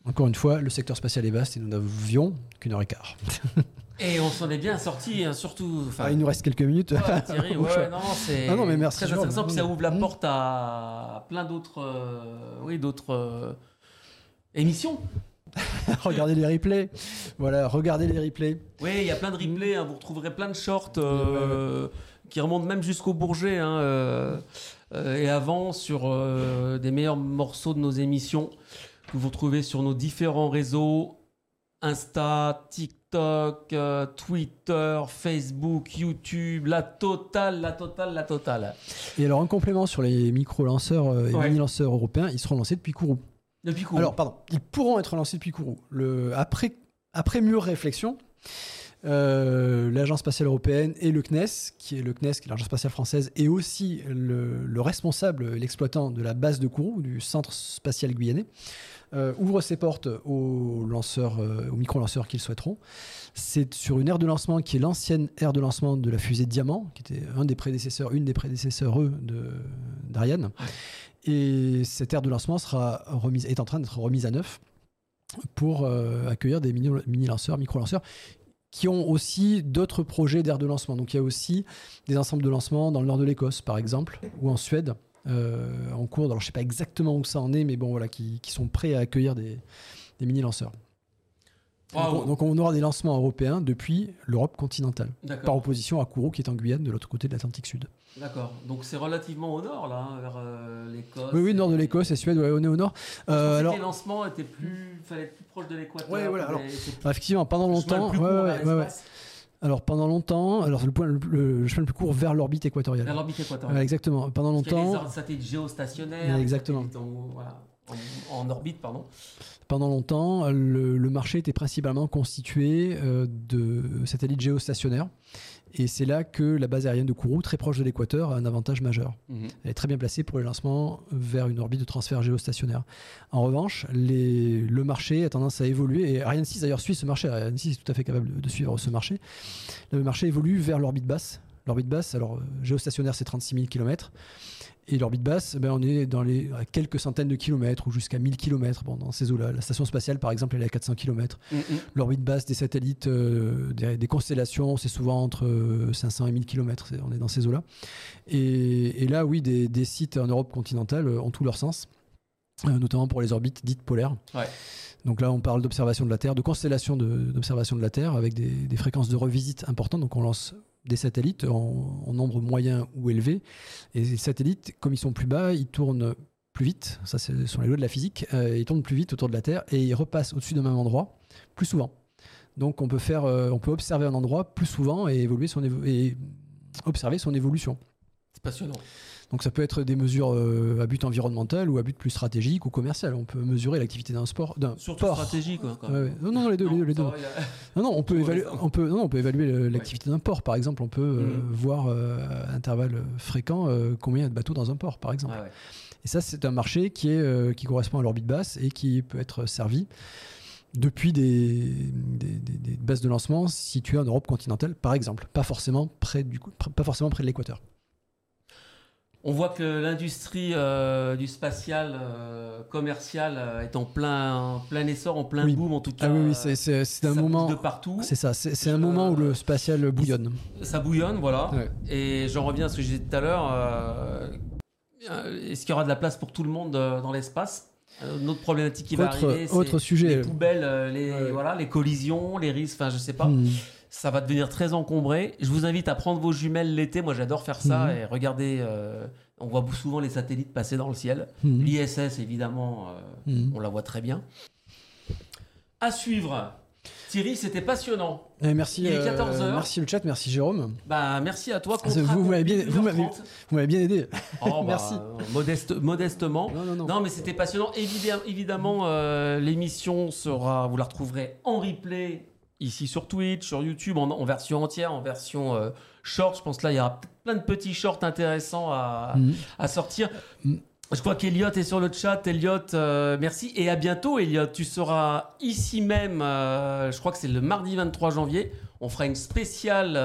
Encore une fois, le secteur spatial est vaste et nous n'avions qu'une heure et quart. Et on s'en est bien sorti, hein, surtout. Ah, il nous reste quelques minutes. Ouais, Thierry, ouais, non, c'est Ah non, mais merci, très Jérôme. intéressant, puis ça ouvre la Mmh. porte à plein d'autres, euh, oui, d'autres euh, émissions. regardez les replays. Voilà, regardez les replays. Oui, il y a plein de replays, hein, vous retrouverez plein de shorts euh, qui remontent même jusqu'au Bourget hein, euh, et avant sur euh, des meilleurs morceaux de nos émissions que vous retrouvez sur nos différents réseaux Insta, TikTok, euh, Twitter, Facebook, YouTube, la totale, la totale, la totale. Et alors, en complément sur les micro-lanceurs euh, et Ouais. mini-lanceurs européens, ils seront lancés depuis Kourou. Depuis coup. Alors, pardon, ils pourront être lancés depuis Kourou. Le, après, après mûre réflexion, euh, l'Agence spatiale européenne et le CNES, qui est le CNES, qui est l'Agence spatiale française, et aussi le, le responsable, l'exploitant de la base de Kourou, du centre spatial guyanais, euh, ouvrent ses portes aux lanceurs, euh, aux micro-lanceurs qu'ils souhaiteront. C'est sur une aire de lancement qui est l'ancienne aire de lancement de la fusée Diamant, qui était un des prédécesseurs, une des prédécesseurs d'Ariane. Et cette aire de lancement sera remise, est en train d'être remise à neuf pour euh, accueillir des mini- mini-lanceurs, micro-lanceurs qui ont aussi d'autres projets d'aire de lancement. Donc il y a aussi des ensembles de lancement dans le nord de l'Écosse, par exemple, ou en Suède, euh, en cours. Alors je sais pas exactement où ça en est, mais bon voilà, qui, qui sont prêts à accueillir des, des mini-lanceurs. Waouh. Donc, on- donc on aura des lancements européens depuis l'Europe continentale, par opposition à Kourou qui est en Guyane, de l'autre côté de l'Atlantique Sud. D'accord. Donc c'est relativement au nord là, hein, vers euh, l'Écosse. Oui, oui, nord de l'Écosse et Suède, ouais, on est au nord. Euh, alors, les lancements étaient plus, fallait être plus proche de l'équateur. Ouais, voilà, alors, effectivement, pendant longtemps, ouais, ouais, ouais, Alors pendant longtemps, alors le, point, le, le chemin le plus court vers l'orbite équatoriale. vers l'orbite équatoriale. Exactement. Pendant Parce qu'il y a longtemps, des satellites géostationnaires, exactement. satellites en, voilà, en- en orbite, pardon. pendant longtemps, le, le marché était principalement constitué euh, de satellites géostationnaires. Et c'est là que la base aérienne de Kourou, très proche de l'équateur, a un avantage majeur. Elle est très bien placée pour les lancements vers une orbite de transfert géostationnaire. En revanche, les- le marché a tendance à évoluer, et Ariane 6 d'ailleurs suit ce marché, Ariane 6 est tout à fait capable de, de suivre ce marché. Le marché évolue vers l'orbite basse. L'orbite basse, alors euh, géostationnaire c'est 36 000 km, et l'orbite basse, ben, on est dans les à quelques centaines de kilomètres ou jusqu'à 1000 km bon, dans ces eaux-là. La station spatiale par exemple, elle est à 400 km. Mhm. L'orbite basse des satellites, euh, des, des constellations, c'est souvent entre euh, 500 et 1000 km. On est dans ces eaux-là. Et, et là, oui, des, des sites en Europe continentale euh, ont tout leur sens, euh, notamment pour les orbites dites polaires. Ouais. Donc là, on parle d'observation de la Terre, de constellation de- d'observation de, la Terre avec des, des fréquences de revisite importantes. Donc on lance des satellites en, nombre moyen ou élevé. Et les satellites, comme ils sont plus bas, ils tournent plus vite. Ça, ce sont les lois de la physique. Euh, ils tournent plus vite autour de la Terre et ils repassent au-dessus d'un même endroit plus souvent. Donc on peut faire, euh, on peut observer un endroit plus souvent et évoluer son et observer son évolution. C'est passionnant. Donc ça peut être des mesures euh, à but environnemental ou à but plus stratégique ou commercial. On peut mesurer l'activité d'un sport, d'un Surtout port. stratégique. Quoi, quand Ouais, même. ouais. Non, non, les deux, les deux, les ça deux. va, il a- Non, non, on peut évaluer, on peut, non, on peut évaluer l'activité d'un port, par exemple. On peut euh, Mhm. voir euh, à intervalles fréquents combien il y a de bateaux dans un port, par exemple. Ouais. Et ça, c'est un marché qui, est, qui correspond à l'orbite basse et qui peut être servi depuis des, des, des- des bases de lancement situées en Europe continentale, par exemple. Pas forcément près, du, pas forcément près de l'équateur. On voit que l'industrie euh, du spatial euh, commercial euh, est en plein, en plein essor, en plein Oui. boom en tout cas. Ah oui, oui, c'est- un moment. de partout. C'est ça, c'est un moment où le spatial bouillonne. Ça bouillonne, voilà. Ouais. Et j'en reviens à ce que je disais tout à l'heure. Est-ce qu'il y aura de la place pour tout le monde dans l'espace? Une autre problématique qui va Autre, arriver, c'est autre sujet. les poubelles, les, Ouais. voilà, les collisions, les risques, enfin je sais pas. Hmm. Ça va devenir très encombré. Je vous invite à prendre vos jumelles l'été. Moi j'adore faire ça Mhm. et regarder. euh, on voit souvent les satellites passer dans le ciel. Hmm. L'ISS évidemment, euh, Hmm. on la voit très bien. À suivre. Thierry, c'était passionnant. Eh, merci, Il est euh, 14 heures. merci le chat, merci Jérôme. Bah, merci à toi. Ah, vous m'avez bien- vous m'avez- 1h30. Vous m'avez bien aidé. Oh, bah, Merci. modeste, modestement. Non, non, non. Non, mais c'était passionnant. Évidemment, évidemment euh, l'émission sera, vous la retrouverez en replay ici sur Twitch, sur YouTube, en, en version entière, en version euh, short. Je pense que là, il y aura plein de petits shorts intéressants à, Hmm. à sortir. Mm. Je crois qu'Eliott est sur le chat. Eliott, euh, merci. Et à bientôt, Eliott. Tu seras ici même, euh, je crois que c'est le mardi 23 janvier. On fera une spéciale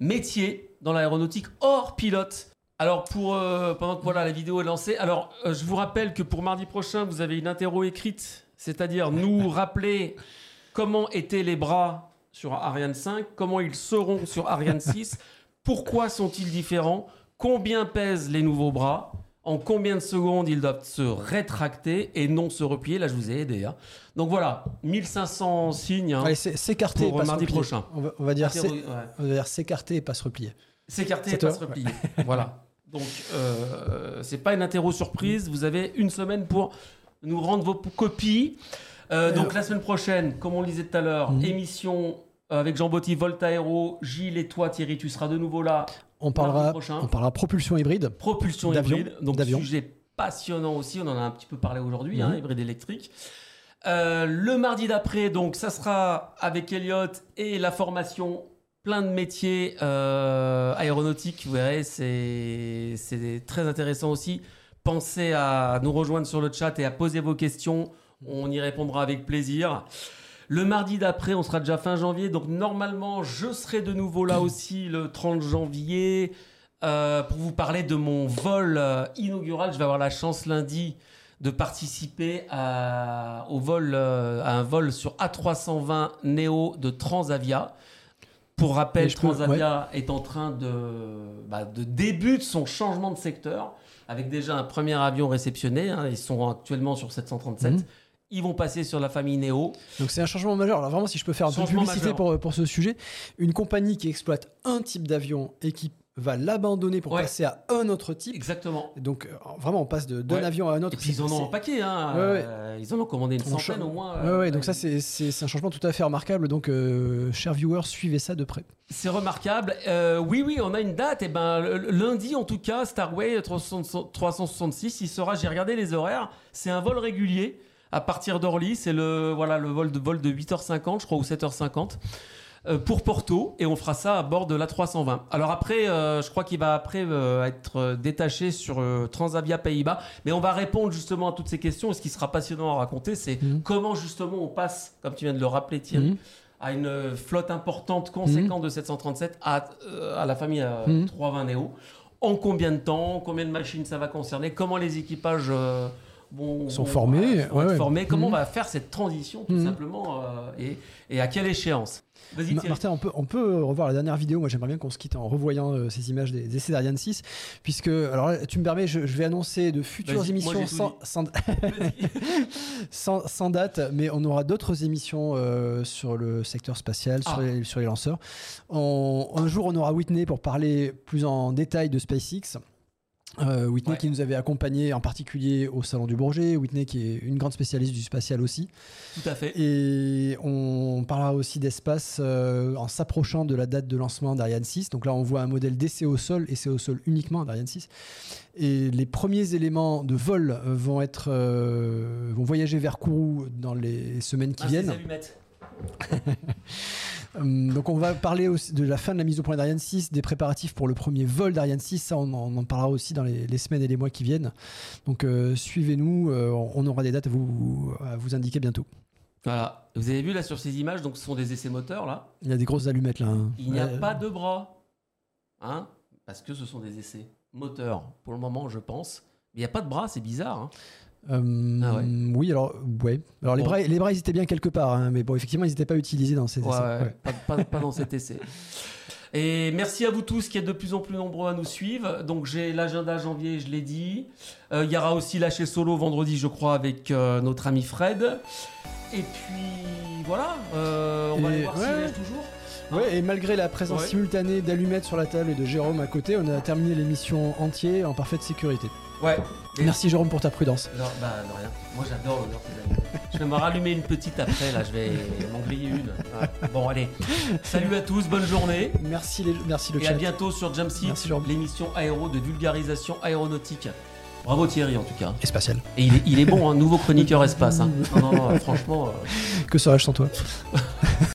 métier dans l'aéronautique hors pilote. Alors, pour, pendant que voilà, la vidéo est lancée, alors je vous rappelle que pour mardi prochain, vous avez une interro écrite, c'est-à-dire nous rappeler comment étaient les bras sur Ariane 5, comment ils seront sur Ariane 6, pourquoi sont-ils différents, combien pèsent les nouveaux bras, en combien de secondes ils doivent se rétracter et non se replier? Là, je vous ai aidé. hein. Donc voilà, 1500 signes hein, s'écarter pour pas se mardi replier. prochain. On va, on va dire ouais. s'écarter et pas se replier. S'écarter et pas se replier. voilà. Donc, euh, c'est pas une interro surprise. Vous avez une semaine pour nous rendre vos copies. Euh, donc, la semaine prochaine, comme on le disait tout à l'heure, Mhm. émission avec Jean-Botti, Voltaero, Gilles et toi, Thierry, tu seras de nouveau là. On parlera, on parlera propulsion hybride. Propulsion hybride. Donc, sujet passionnant aussi. On en a un petit peu parlé aujourd'hui, hein, Mhm. hybride électrique. Euh, le mardi d'après, donc, ça sera avec Elliot et la formation plein de métiers euh, aéronautiques. Vous verrez, c'est très intéressant aussi. Pensez à nous rejoindre sur le chat et à poser vos questions. On y répondra avec plaisir. Le mardi d'après, on sera déjà fin janvier. Donc normalement, je serai de nouveau là aussi le 30 janvier euh, pour vous parler de mon vol euh, inaugural. Je vais avoir la chance lundi de participer à, au vol, euh, à un vol sur A320 Neo de Transavia. Pour rappel, peux- Transavia est en train de, bah, de début son changement de secteur avec déjà un premier avion réceptionné. hein. Ils sont actuellement sur 737. Mhm. Ils vont passer sur la famille Neo. Donc c'est un changement majeur. Alors vraiment, si je peux faire un peu de publicité pour, pour ce sujet, une compagnie qui exploite un type d'avion et qui va l'abandonner pour Ouais. passer à un autre type. Exactement. Donc euh, vraiment, on passe d'un Ouais. avion à un autre. Et puis ils en ont un paquet. Hein. Ouais. Euh, ils en ont commandé une On centaine au moins. Ouais, euh, donc ça, c'est un changement tout à fait remarquable. Donc, euh, chers viewers, suivez ça de près. C'est remarquable. Oui, oui, on a une date. Et ben, le- le- lundi, en tout cas, Starway 360 366, il sera. J'ai regardé les horaires. C'est un vol régulier à partir d'Orly. C'est le voilà le vol de vol de 8h50, je crois, ou 7h50. euh, pour Porto et on fera ça à bord de la 320. Alors après, euh, je crois qu'il va après euh, être détaché sur euh, Transavia Pays-Bas, mais on va répondre justement à toutes ces questions. Et ce qui sera passionnant à raconter, c'est Mhm. comment justement on passe, comme tu viens de le rappeler Thierry, Mhm. à une flotte importante, conséquente de 737 à, à la famille euh, Mhm. 320 Neo. En combien de temps Combien de machines ça va concerner Comment les équipages euh, Sont formés, ouais, ouais. formés Comment Mhm. on va faire cette transition tout Mhm. simplement euh, et, et à quelle échéance? Martin, on peut, on peut revoir la dernière vidéo. Moi, j'aimerais bien qu'on se quitte en revoyant euh, ces images des, des essais d'Ariane 6. Puisque, alors tu me permets, je, je vais annoncer de futures émissions sans, dit. sans, Vas-y. sans, sans date, mais on aura d'autres émissions euh, sur le secteur spatial, sur, Ah. les, sur les lanceurs. On- un jour, on aura Whitney pour parler plus en détail de SpaceX. Euh, Whitney Ouais. qui nous avait accompagnés en particulier au Salon du Bourget, Whitney qui est une grande spécialiste du spatial aussi. Tout à fait. Et on parlera aussi d'espace euh, en s'approchant de la date de lancement d'Ariane 6. Donc là, on voit un modèle d'essai au sol, essai au sol uniquement d'Ariane 6. Et les premiers éléments de vol vont, être, euh, vont voyager vers Kourou dans les semaines qui Ah, viennent. Hum, donc on va parler aussi de la fin de la mise au point d'Ariane 6, des préparatifs pour le premier vol d'Ariane 6. Ça, on en, on en parlera aussi dans les, les semaines et les mois qui viennent. Donc euh, suivez-nous, euh, on aura des dates à vous, à vous indiquer bientôt. Voilà. Vous avez vu là sur ces images, donc ce sont des essais moteurs là. Il y a des grosses allumettes là. hein. Il n'y a Euh, pas de bras. Hein Parce que ce sont des essais moteurs pour le moment, je pense. Mais il n'y a pas de bras, c'est bizarre. hein. Euh, Ah ouais. Oui, alors, ouais. Alors les, Bon. bras, les bras, ils étaient bien quelque part, hein, mais bon, effectivement, ils n'étaient pas utilisés dans ces Ouais, essais. ouais, Ouais. Pas, pas- pas dans cet essai. Et merci à vous tous qui êtes de plus en plus nombreux à nous suivre. Donc j'ai l'agenda janvier, je l'ai dit. Euh, Il y aura aussi lâché solo vendredi, je crois, avec euh, notre ami Fred. Et puis voilà, on va aller voir neige toujours. Ouais, et malgré la présence Ouais. simultanée d'allumettes sur la table et de Jérôme à côté, on a terminé l'émission entière en parfaite sécurité. Ouais. Et- Merci Jérôme pour ta prudence. Non, bah, rien. Moi, j'adore aliments. Je vais me rallumer une petite après, là. Je vais m'en griller une. Bon, allez. Salut à tous, bonne journée. Merci, les, merci le Et chat. à bientôt sur Jumpseat, l'émission aéro de vulgarisation aéronautique. Bravo Thierry, en tout cas. Et spatial. Et il est, il est bon, un nouveau chroniqueur espace. hein. Non, non, non, franchement. euh, Que serais-je sans toi?